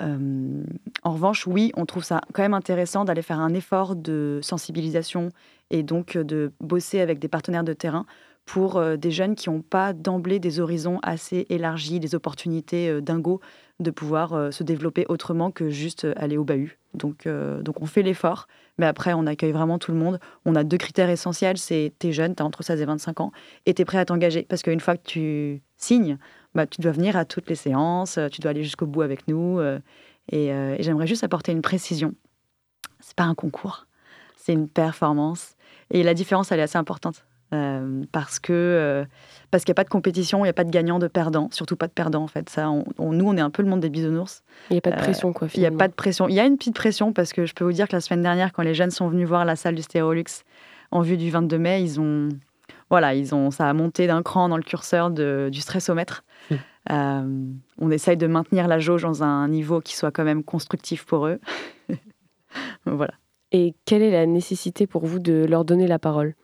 Euh, en revanche, oui, on trouve ça quand même intéressant d'aller faire un effort de sensibilisation et donc de bosser avec des partenaires de terrain pour euh, des jeunes qui n'ont pas d'emblée des horizons assez élargis, des opportunités dingo de pouvoir se développer autrement que juste aller au bahut. Donc, donc on fait l'effort, mais après, on accueille vraiment tout le monde. On a deux critères essentiels c'est t'es jeune, t'as entre 16 et 25 ans, et t'es prêt à t'engager. Parce qu'une fois que tu signes, bah, tu dois venir à toutes les séances, tu dois aller jusqu'au bout avec nous. Euh, euh, et, j'aimerais juste apporter une précision. C'est pas un concours, c'est une performance. Et la différence, elle est assez importante. Euh, parce que euh, parce qu'il n'y a pas de compétition, il n'y a pas de gagnant, de perdant, surtout pas de perdant en fait. Ça, on, nous, on est un peu le monde des bisounours. Il n'y a pas de pression quoi. Il n'y a pas de pression. Il y a une petite pression parce que je peux vous dire que la semaine dernière, quand les jeunes sont venus voir la salle du Stérolux en vue du 22 mai, ils ont voilà, ils ont ça a monté d'un cran dans le curseur de, du stressomètre. Mmh. Euh, on essaye de maintenir la jauge dans un niveau qui soit quand même constructif pour eux. voilà. Et quelle est la nécessité pour vous de leur donner la parole?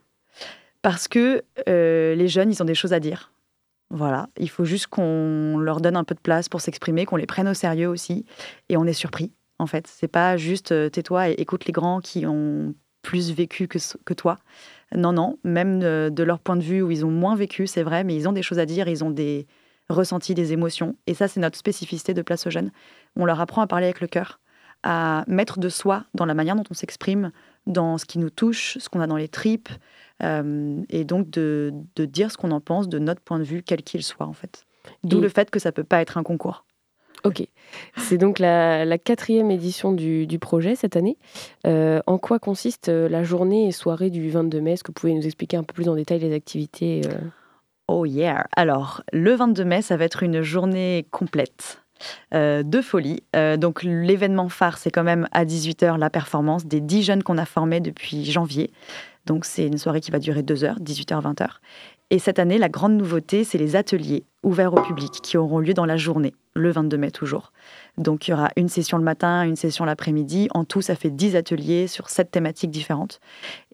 Parce que euh, les jeunes, ils ont des choses à dire. Voilà, il faut juste qu'on leur donne un peu de place pour s'exprimer, qu'on les prenne au sérieux aussi, et on est surpris. En fait, c'est pas juste euh, tais-toi et écoute les grands qui ont plus vécu que, toi. Non, non, même euh, de leur point de vue où ils ont moins vécu, c'est vrai, mais ils ont des choses à dire, ils ont des ressentis, des émotions. Et ça, c'est notre spécificité de Place aux Jeunes. On leur apprend à parler avec le cœur, à mettre de soi dans la manière dont on s'exprime, dans ce qui nous touche, ce qu'on a dans les tripes, euh, et donc de, dire ce qu'on en pense de notre point de vue, quel qu'il soit en fait. D'où le fait que ça peut pas être un concours. Ok, c'est donc la, quatrième édition du, projet cette année. Euh, en quoi consiste euh, la journée et soirée du 22 mai? Est-ce que vous pouvez nous expliquer un peu plus en détail les activités Oh yeah Alors, le 22 mai, ça va être une journée complète. De folie. donc l'événement phare, c'est quand même à 18h la performance des 10 jeunes qu'on a formés depuis janvier. Donc c'est une soirée qui va durer 2 heures, 18h, 20h. Et cette année, la grande nouveauté, c'est les ateliers ouverts au public qui auront lieu dans la journée, le 22 mai toujours. Donc il y aura une session le matin, une session l'après-midi. En tout, ça fait 10 ateliers sur 7 thématiques différentes.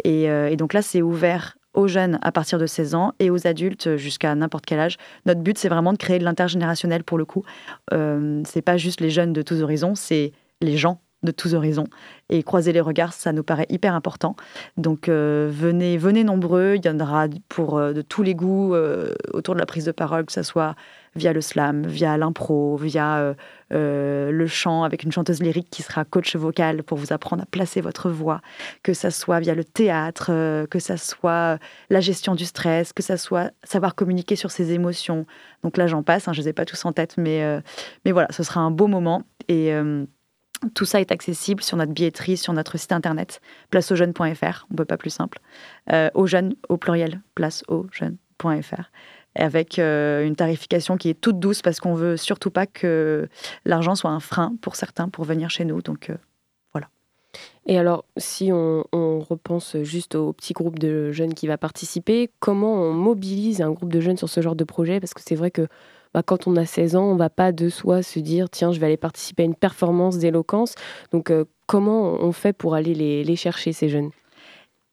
Euh, et, donc là, c'est ouvert aux jeunes à partir de 16 ans et aux adultes jusqu'à n'importe quel âge. Notre but, c'est vraiment de créer de l'intergénérationnel pour le coup. Euh, c'est pas juste les jeunes de tous horizons, c'est les gens de tous horizons. Et croiser les regards, ça nous paraît hyper important. Donc euh, venez, venez nombreux. Il y en aura pour euh, de tous les goûts euh, autour de la prise de parole, que ce soit via le slam, via l'impro, via le chant avec une chanteuse lyrique qui sera coach vocal pour vous apprendre à placer votre voix, que ce soit via le théâtre, que ce soit la gestion du stress, que ce soit savoir communiquer sur ses émotions. Donc là, j'en passe, hein, je ne les ai pas tous en tête, mais, mais voilà, ce sera un beau moment. Et tout ça est accessible sur notre billetterie, sur notre site internet, placeaujeunes.fr, on peut pas plus simple. Euh, aux jeunes, au pluriel, placeaujeunes.fr. Avec euh, une tarification qui est toute douce parce qu'on veut surtout pas que l'argent soit un frein pour certains pour venir chez nous. Donc euh, voilà. Et alors, si on, on, repense juste au petit groupe de jeunes qui va participer, comment on mobilise un groupe de jeunes sur ce genre de projet? Parce que c'est vrai que bah, quand on a 16 ans, on va pas de soi se dire tiens, je vais aller participer à une performance d'éloquence. Donc, comment on fait pour aller les, chercher, ces jeunes?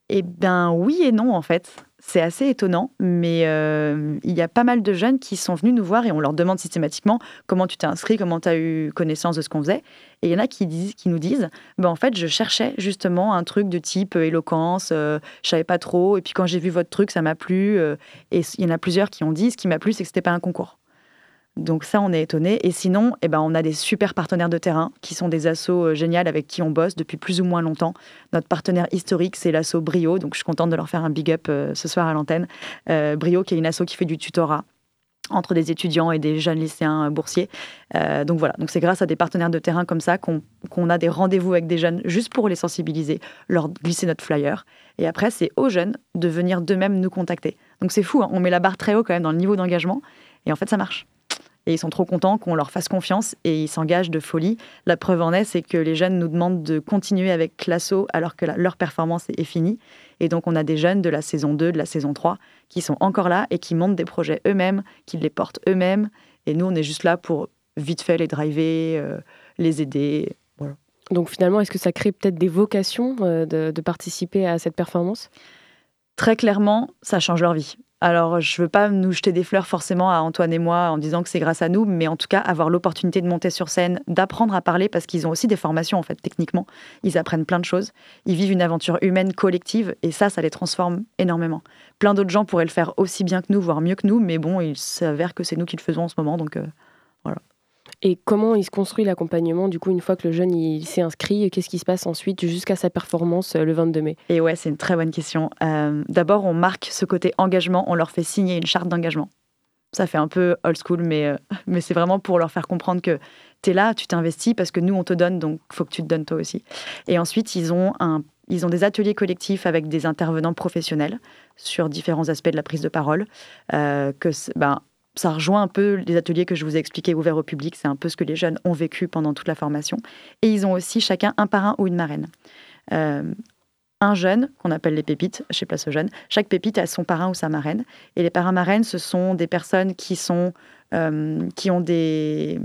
Eh bien, oui et non, en fait. C'est assez étonnant, mais euh, il y a pas mal de jeunes qui sont venus nous voir et on leur demande systématiquement comment tu t'es inscrit, comment tu as eu connaissance de ce qu'on faisait. Et il y en a qui, disent, qui nous disent ben, En fait, je cherchais justement un truc de type euh, éloquence, euh, je savais pas trop, et puis quand j'ai vu votre truc, ça m'a plu. et il y en a plusieurs qui ont dit Ce qui m'a plu, c'est que c'était pas un concours. Donc ça, on est étonné. Et sinon, eh ben, on a des super partenaires de terrain qui sont des assos euh, géniales avec qui on bosse depuis plus ou moins longtemps. Notre partenaire historique, c'est l'asso Brio. Donc je suis contente de leur faire un big up euh, ce soir à l'antenne. Euh, Brio, qui est une asso qui fait du tutorat entre des étudiants et des jeunes lycéens boursiers. donc voilà, donc c'est grâce à des partenaires de terrain comme ça qu'on a des rendez-vous avec des jeunes juste pour les sensibiliser, leur glisser notre flyer. Et après, c'est aux jeunes de venir d'eux-mêmes nous contacter. Donc c'est fou, hein. on met la barre très haut quand même dans le niveau d'engagement. Et en fait, ça marche. Et ils sont trop contents qu'on leur fasse confiance et ils s'engagent de folie. La preuve en est, c'est que les jeunes nous demandent de continuer avec l'assaut alors que leur performance est finie. Et donc, on a des jeunes de la saison 2, de la saison 3 qui sont encore là et qui montent des projets eux-mêmes, qui les portent eux-mêmes. Et nous, on est juste là pour vite fait les driver, euh, les aider. Donc, finalement, est-ce que ça crée peut-être des vocations euh, de participer à cette performance? Très clairement, ça change leur vie. Alors, je ne veux pas nous jeter des fleurs forcément à Antoine et moi en disant que c'est grâce à nous, mais en tout cas, avoir l'opportunité de monter sur scène, d'apprendre à parler, parce qu'ils ont aussi des formations, en fait, techniquement. Ils apprennent plein de choses. Ils vivent une aventure humaine collective, et ça, ça les transforme énormément. Plein d'autres gens pourraient le faire aussi bien que nous, voire mieux que nous, mais bon, il s'avère que c'est nous qui le faisons en ce moment, donc euh, voilà. Et comment il se construit l'accompagnement du coup une fois que le jeune il s'est inscrit Qu'est-ce qui se passe ensuite jusqu'à sa performance euh, le 22 mai? Et ouais, c'est une très bonne question. Euh, d'abord, on marque ce côté engagement, on leur fait signer une charte d'engagement. Ça fait un peu old school, mais, euh, mais c'est vraiment pour leur faire comprendre que tu es là, tu t'investis parce que nous on te donne, donc faut que tu te donnes toi aussi. Et ensuite, ils ont un ils ont des ateliers collectifs avec des intervenants professionnels sur différents aspects de la prise de parole. que ben, ça rejoint un peu les ateliers que je vous ai expliqués ouverts au public. C'est un peu ce que les jeunes ont vécu pendant toute la formation. Et ils ont aussi chacun un parrain ou une marraine. Euh, un jeune, qu'on appelle les pépites chez Place aux Jeunes, chaque pépite a son parrain ou sa marraine. Et les parrains-marraines, ce sont des personnes qui, sont, euh, qui, ont des,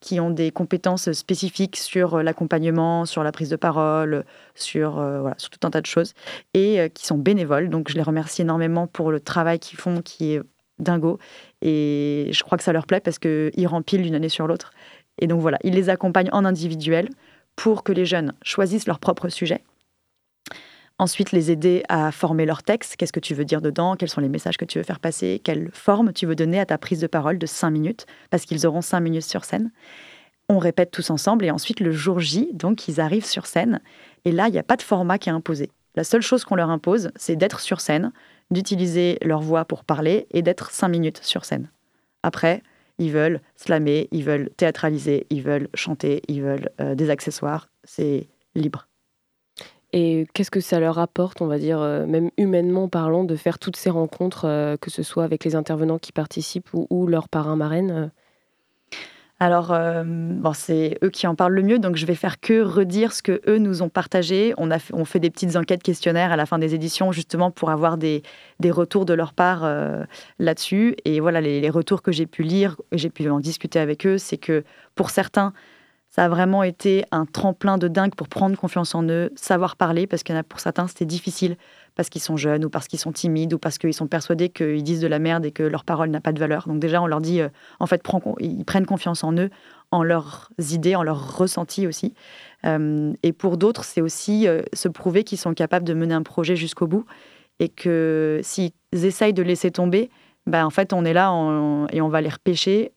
qui ont des compétences spécifiques sur l'accompagnement, sur la prise de parole, sur, euh, voilà, sur tout un tas de choses, et qui sont bénévoles. Donc je les remercie énormément pour le travail qu'ils font, qui est dingo. Et je crois que ça leur plaît parce qu'ils rempilent d'une année sur l'autre. Et donc voilà, ils les accompagnent en individuel pour que les jeunes choisissent leur propre sujet. Ensuite, les aider à former leur texte. Qu'est-ce que tu veux dire dedans? Quels sont les messages que tu veux faire passer? Quelle forme tu veux donner à ta prise de parole de 5 minutes? Parce qu'ils auront 5 minutes sur scène. On répète tous ensemble et ensuite, le jour J, donc, ils arrivent sur scène. Et là, il n'y a pas de format qui est imposé. La seule chose qu'on leur impose, c'est d'être sur scène, d'utiliser leur voix pour parler et d'être cinq minutes sur scène. Après, ils veulent slammer, ils veulent théâtraliser, ils veulent chanter, ils veulent euh, des accessoires. C'est libre. Et qu'est-ce que ça leur apporte, on va dire, euh, même humainement parlant, de faire toutes ces rencontres, euh, que ce soit avec les intervenants qui participent ou, ou leurs parrains marraines alors, euh, c'est eux qui en parlent le mieux, donc je vais faire que redire ce que eux nous ont partagé. On a fait, on fait des petites enquêtes questionnaires à la fin des éditions, justement pour avoir des, des retours de leur part euh, là-dessus. Et voilà, les, les retours que j'ai pu lire, j'ai pu en discuter avec eux, c'est que pour certains, ça a vraiment été un tremplin de dingue pour prendre confiance en eux, savoir parler, parce qu'il y en a pour certains, c'était difficile parce qu'ils sont jeunes ou parce qu'ils sont timides ou parce qu'ils sont persuadés qu'ils disent de la merde et que leur parole n'a pas de valeur. Donc déjà, on leur dit, euh, en fait, ils prennent confiance en eux, en leurs idées, en leurs ressentis aussi. Euh, et pour d'autres, c'est aussi euh, se prouver qu'ils sont capables de mener un projet jusqu'au bout et que s'ils essayent de laisser tomber, ben, en fait, on est là et on va les repêcher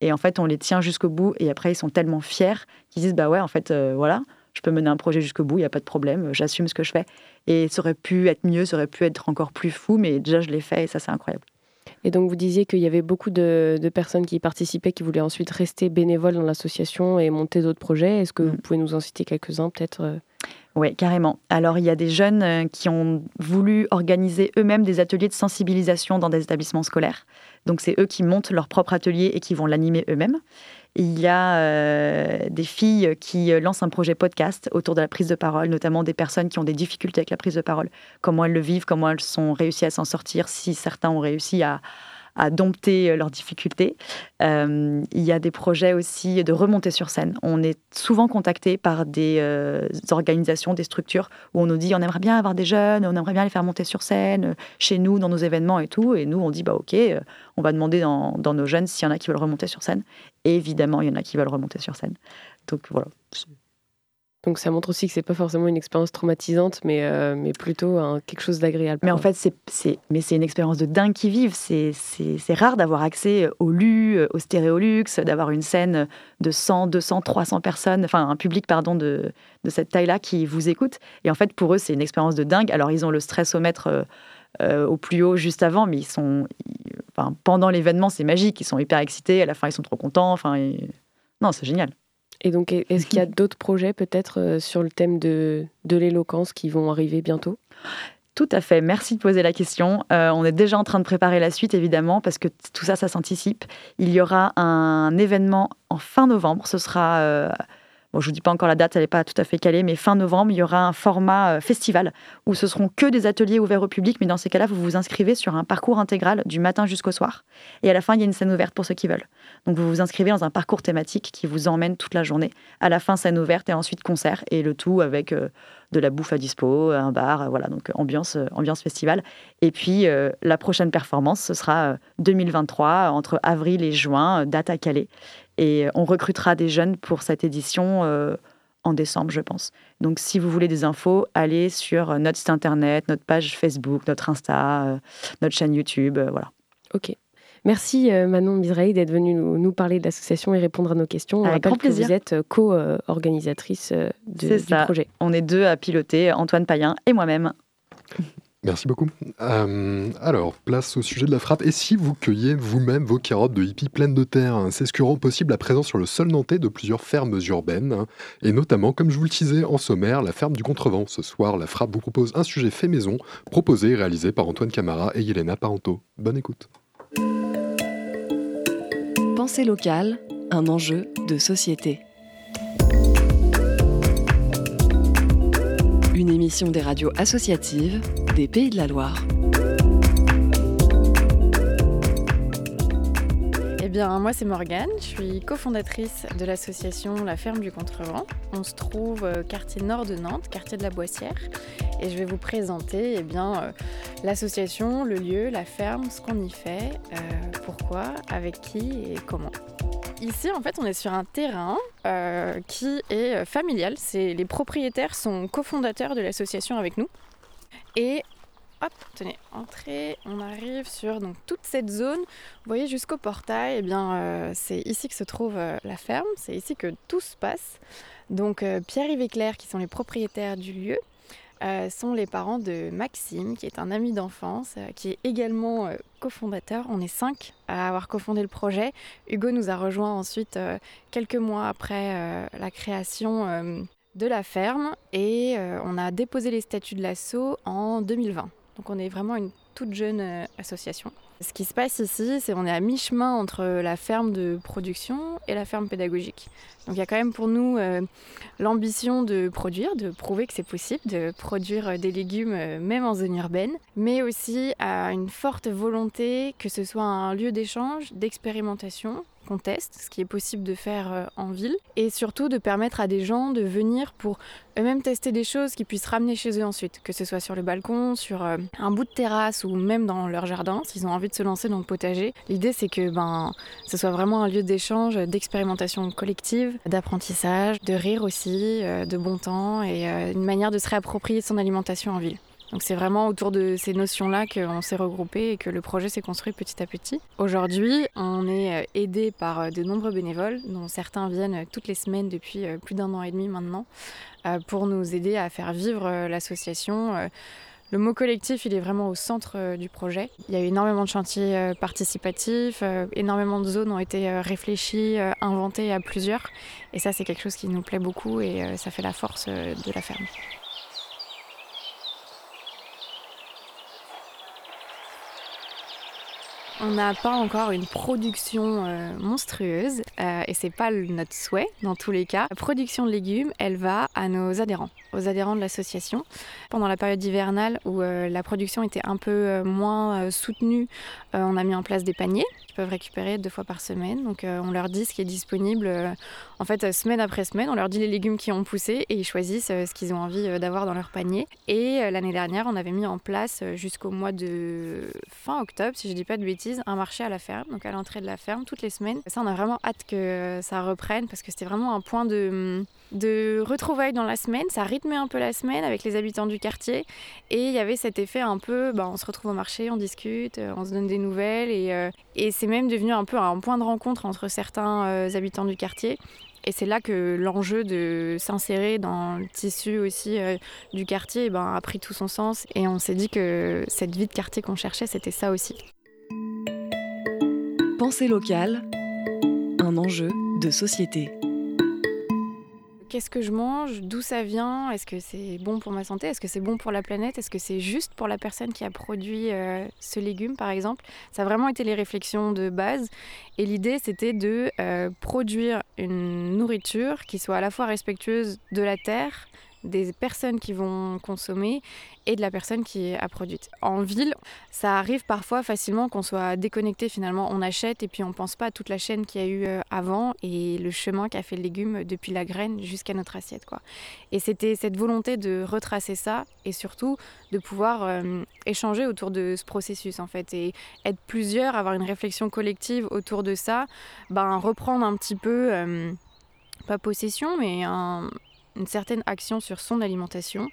et en fait, on les tient jusqu'au bout et après, ils sont tellement fiers qu'ils disent, bah ouais, en fait, voilà, je peux mener un projet jusqu'au bout, il n'y a pas de problème, j'assume ce que je fais. Et ça aurait pu être mieux, ça aurait pu être encore plus fou, mais déjà je l'ai fait et ça c'est incroyable. Et donc vous disiez qu'il y avait beaucoup de, personnes qui y participaient, qui voulaient ensuite rester bénévoles dans l'association et monter d'autres projets. Est-ce que vous mm. pouvez nous en citer quelques-uns peut-être euh? Oui, carrément. Alors, il y a des jeunes euh, qui ont voulu organiser eux-mêmes des ateliers de sensibilisation dans des établissements scolaires. Donc, c'est eux qui montent leur propre atelier et qui vont l'animer eux-mêmes. Il y a euh, des filles qui euh, lancent un projet podcast autour de la prise de parole, notamment des personnes qui ont des difficultés avec la prise de parole, comment elles le vivent, comment elles sont réussies à s'en sortir, si certains ont réussi à, à dompter leurs difficultés. il y a des projets aussi de remontée sur scène. On est souvent contacté par des organisations, des structures où on nous dit on aimerait bien avoir des jeunes, on aimerait bien les faire monter sur scène chez nous, dans nos événements et tout. Et nous, on dit bah ok, on va demander dans, dans nos jeunes s'il y en a qui veulent remonter sur scène. Et évidemment, il y en a qui veulent remonter sur scène. Donc voilà. Donc ça montre aussi que c'est pas forcément une expérience traumatisante, mais, euh, mais plutôt quelque chose d'agréable. Mais en fait, c'est, mais c'est une expérience de dingue qui vivent. C'est, rare d'avoir accès au LU, au Stéréolux, d'avoir une scène de 100, 200, 300 personnes, enfin un public pardon de, de cette taille-là qui vous écoute. Et en fait, pour eux, c'est une expérience de dingue. Alors ils ont le stress au euh, euh, au plus haut juste avant, mais ils sont, enfin, pendant l'événement, c'est magique. Ils sont hyper excités. À la fin, ils sont trop contents. Enfin, non, c'est génial. Et donc, est-ce qu'il y a d'autres projets peut-être euh, sur le thème de, de l'éloquence qui vont arriver bientôt? Tout à fait, merci de poser la question. Euh, on est déjà en train de préparer la suite, évidemment, parce que tout ça, ça s'anticipe. Il y aura un événement en fin novembre. Ce sera euh, Bon, je ne vous dis pas encore la date, elle n'est pas tout à fait calée, mais fin novembre, il y aura un format euh, festival où ce seront que des ateliers ouverts au public, mais dans ces cas-là, vous vous inscrivez sur un parcours intégral du matin jusqu'au soir. Et à la fin, il y a une scène ouverte pour ceux qui veulent. Donc vous vous inscrivez dans un parcours thématique qui vous emmène toute la journée. À la fin, scène ouverte et ensuite concert, et le tout avec euh, de la bouffe à dispo, un bar, euh, voilà, donc ambiance, ambiance festival. Et puis la prochaine performance, ce sera 2023, entre avril et juin, date à Calais. Et on recrutera des jeunes pour cette édition euh, en décembre, je pense. Donc, si vous voulez des infos, allez sur notre site internet, notre page Facebook, notre Insta, euh, notre chaîne YouTube, euh, voilà. Ok. Merci Manon Misraï d'être venue nous, parler de l'association et répondre à nos questions. Avec grand plaisir. vous êtes co-organisatrice du projet. On est deux à piloter, Antoine Payen et moi-même. Merci beaucoup. Euh, alors, place au sujet de la frappe. Et si vous cueillez vous-même vos carottes de hippie pleines de terre hein, C'est ce que rend possible la présence sur le sol nantais de plusieurs fermes urbaines. Hein, et notamment, comme je vous le disais en sommaire, la ferme du Contrevent. Ce soir, la frappe vous propose un sujet fait maison, proposé et réalisé par Antoine Camara et Yelena Parento. Bonne écoute. Pensée locale, un enjeu de société. Une émission des radios associatives des Pays de la Loire. Eh bien, moi, c'est Morgane. Je suis cofondatrice de l'association La Ferme du Contrevent. On se trouve euh, quartier nord de Nantes, quartier de la Boissière. Et je vais vous présenter eh bien, euh, l'association, le lieu, la ferme, ce qu'on y fait, euh, pourquoi, avec qui et comment. Ici, en fait, on est sur un terrain qui est familial. Les propriétaires sont cofondateurs de l'association avec nous. Et hop, tenez, entrée, on arrive sur donc, toute cette zone. Vous voyez jusqu'au portail, eh euh, c'est ici que se trouve euh, la ferme, c'est ici que tout se passe. Donc euh, Pierre-Yves et Claire, qui sont les propriétaires du lieu, sont les parents de Maxime, qui est un ami d'enfance, qui est également cofondateur. On est cinq à avoir cofondé le projet. Hugo nous a rejoint ensuite quelques mois après la création de la ferme et euh, on a déposé les statuts de l'assaut en 2020. Donc on est vraiment une toute jeune euh, association. Ce qui se passe ici, c'est qu'on est à mi-chemin entre la ferme de production et la ferme pédagogique. Donc il y a quand même pour nous euh, l'ambition de produire, de prouver que c'est possible de produire des légumes même en zone urbaine, mais aussi à une forte volonté que ce soit un lieu d'échange, d'expérimentation qu'on teste, ce qui est possible de faire euh, en ville, et surtout de permettre à des gens de venir pour eux-mêmes tester des choses qu'ils puissent ramener chez eux ensuite, que ce soit sur le balcon, sur euh, un bout de terrasse ou même dans leur jardin, s'ils ont envie de se lancer dans le potager. L'idée c'est que ben, ce soit vraiment un lieu d'échange, d'expérimentation collective, d'apprentissage, de rire aussi, euh, de bon temps et une manière de se réapproprier son alimentation en ville. Donc c'est vraiment autour de ces notions-là qu'on s'est regroupé et que le projet s'est construit petit à petit. Aujourd'hui, on est euh, aidé par euh, de nombreux bénévoles, dont certains viennent euh, toutes les semaines depuis plus d'un an et demi maintenant, pour nous aider à faire vivre l'association. Le mot collectif, il est vraiment au centre du projet. Il y a eu énormément de chantiers participatifs, énormément de zones ont été réfléchies, inventées à plusieurs. Et ça, c'est quelque chose qui nous plaît beaucoup et ça fait la force de la ferme. On n'a pas encore une production euh, monstrueuse euh, et c'est pas notre souhait dans tous les cas. La production de légumes, elle va à nos adhérents, aux adhérents de l'association. Pendant la période hivernale où euh, la production était un peu moins soutenue, on a mis en place des paniers qu'ils peuvent récupérer deux fois par semaine. Donc on leur dit ce qui est disponible en fait semaine après semaine. On leur dit les légumes qui ont poussé et ils choisissent ce qu'ils ont envie d'avoir dans leur panier. Et l'année dernière, on avait mis en place jusqu'au mois de fin octobre, si je dis pas de bêtises un marché à la ferme, donc à l'entrée de la ferme, toutes les semaines. Ça, on a vraiment hâte que ça reprenne parce que c'était vraiment un point de, de retrouvailles dans la semaine. Ça rythmait un peu la semaine avec les habitants du quartier. Et il y avait cet effet un peu, bah, on se retrouve au marché, on discute, euh, on se donne des nouvelles. Et, euh, et c'est même devenu un peu un point de rencontre entre certains euh, habitants du quartier. Et c'est là que l'enjeu de s'insérer dans le tissu aussi du quartier eh ben, a pris tout son sens. Et on s'est dit que cette vie de quartier qu'on cherchait, c'était ça aussi. Pensée locale, un enjeu de société. Qu'est-ce que je mange D'où ça vient Est-ce que c'est bon pour ma santé Est-ce que c'est bon pour la planète Est-ce que c'est juste pour la personne qui a produit euh, ce légume, par exemple Ça a vraiment été les réflexions de base. Et l'idée, c'était de euh, produire une nourriture qui soit à la fois respectueuse de la terre, des personnes qui vont consommer et de la personne qui a produite. En ville, ça arrive parfois facilement qu'on soit déconnecté finalement. On achète et puis on pense pas à toute la chaîne qu'il y a eu euh, avant et le chemin qu'a fait le légume depuis la graine jusqu'à notre assiette. Quoi. Et c'était cette volonté de retracer ça et surtout de pouvoir euh, échanger autour de ce processus en fait et être plusieurs, avoir une réflexion collective autour de ça, ben, reprendre un petit peu... Euh, pas possession, mais un, une certaine action sur son alimentation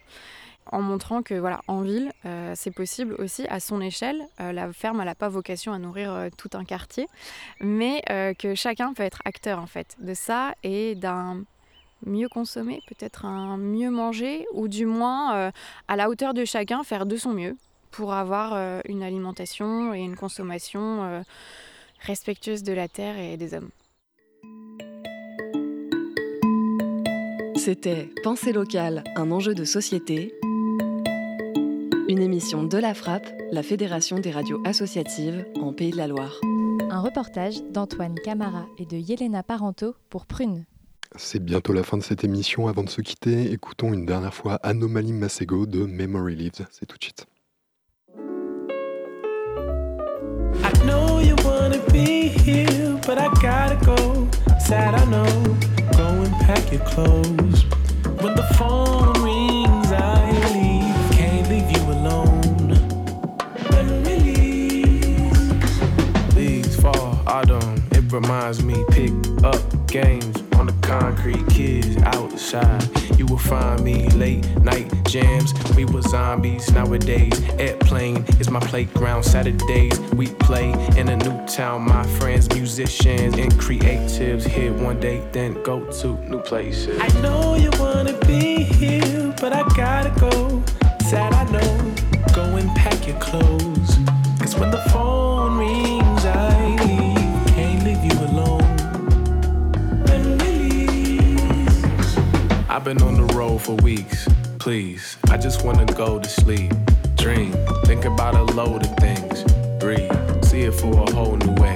en montrant que voilà en ville euh, c'est possible aussi à son échelle. Euh, la ferme n'a pas vocation à nourrir euh, tout un quartier mais que chacun peut être acteur en fait de ça et d'un mieux consommer peut-être un mieux manger ou du moins à la hauteur de chacun faire de son mieux pour avoir une alimentation et une consommation respectueuse de la terre et des hommes C'était Pensée locale, un enjeu de société. Une émission de la Frappe, la Fédération des radios associatives en Pays de la Loire. Un reportage d'Antoine Camara et de Yelena Parento pour Prune. C'est bientôt la fin de cette émission. Avant de se quitter, écoutons une dernière fois Anomalie Masego de Memory Leaves. C'est tout de suite. I know you wanna be here, but I gotta go. Sad, I know. Pack your clothes. When the phone reminds me pick up games on the concrete. Kids outside. You will find me late night jams. We were zombies nowadays. Airplane is my playground. Saturdays we play in a new town. My friends, musicians, and creatives here one day, then go to new places. I know you wanna be here, but I gotta go. Sad, I know. Go and pack your clothes. Cause when the phone for weeks. Please, I just wanna go to sleep. Dream, think about a load of things. Breathe, see it for a whole new way.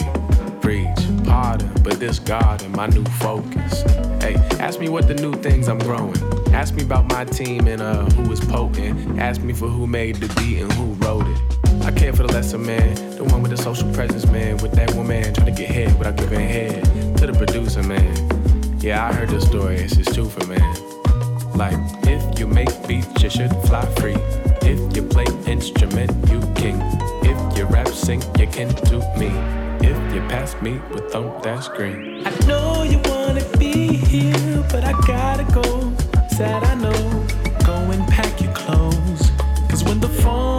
Preach, pardon, but this God and my new focus. Hey, ask me what the new things I'm growing. Ask me about my team and uh, who was potent. Ask me for who made the beat and who wrote it. I care for the lesser man, the one with the social presence, man. With that woman trying to get head without giving head to the producer, man. Yeah, I heard the story, it's just true for man. Like, if you make beats, you should fly free. If you play instrument, you king. If you rap, sing, you can do me. If you pass me with on that screen. I know you wanna be here, but I gotta go. Sad I know, go and pack your clothes. Cause when the phone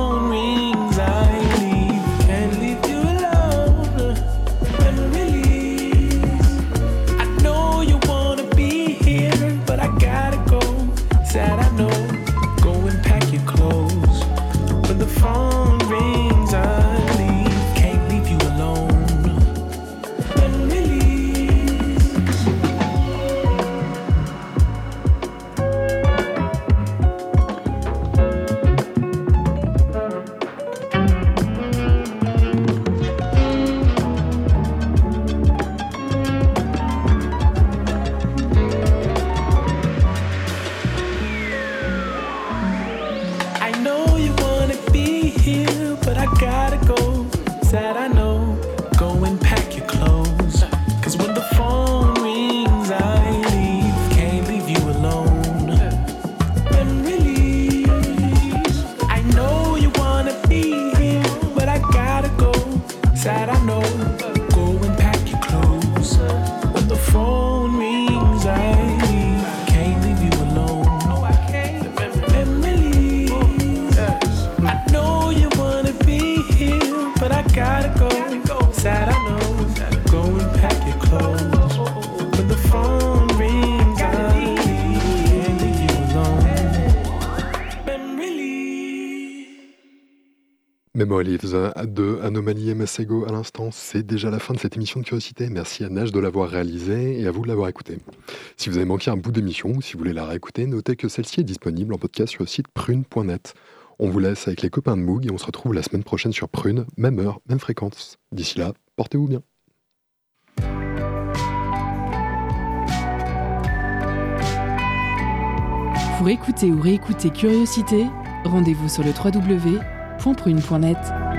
Memory Lives de Anomalie et Masego à l'instant, c'est déjà la fin de cette émission de curiosité. Merci à Nage de l'avoir réalisée et à vous de l'avoir écoutée. Si vous avez manqué un bout d'émission ou si vous voulez la réécouter, notez que celle-ci est disponible en podcast sur le site prune.net. On vous laisse avec les copains de Moog et on se retrouve la semaine prochaine sur Prune, même heure, même fréquence. D'ici là, portez-vous bien. Pour écouter ou réécouter Curiosité, rendez-vous sur le www.prune.net.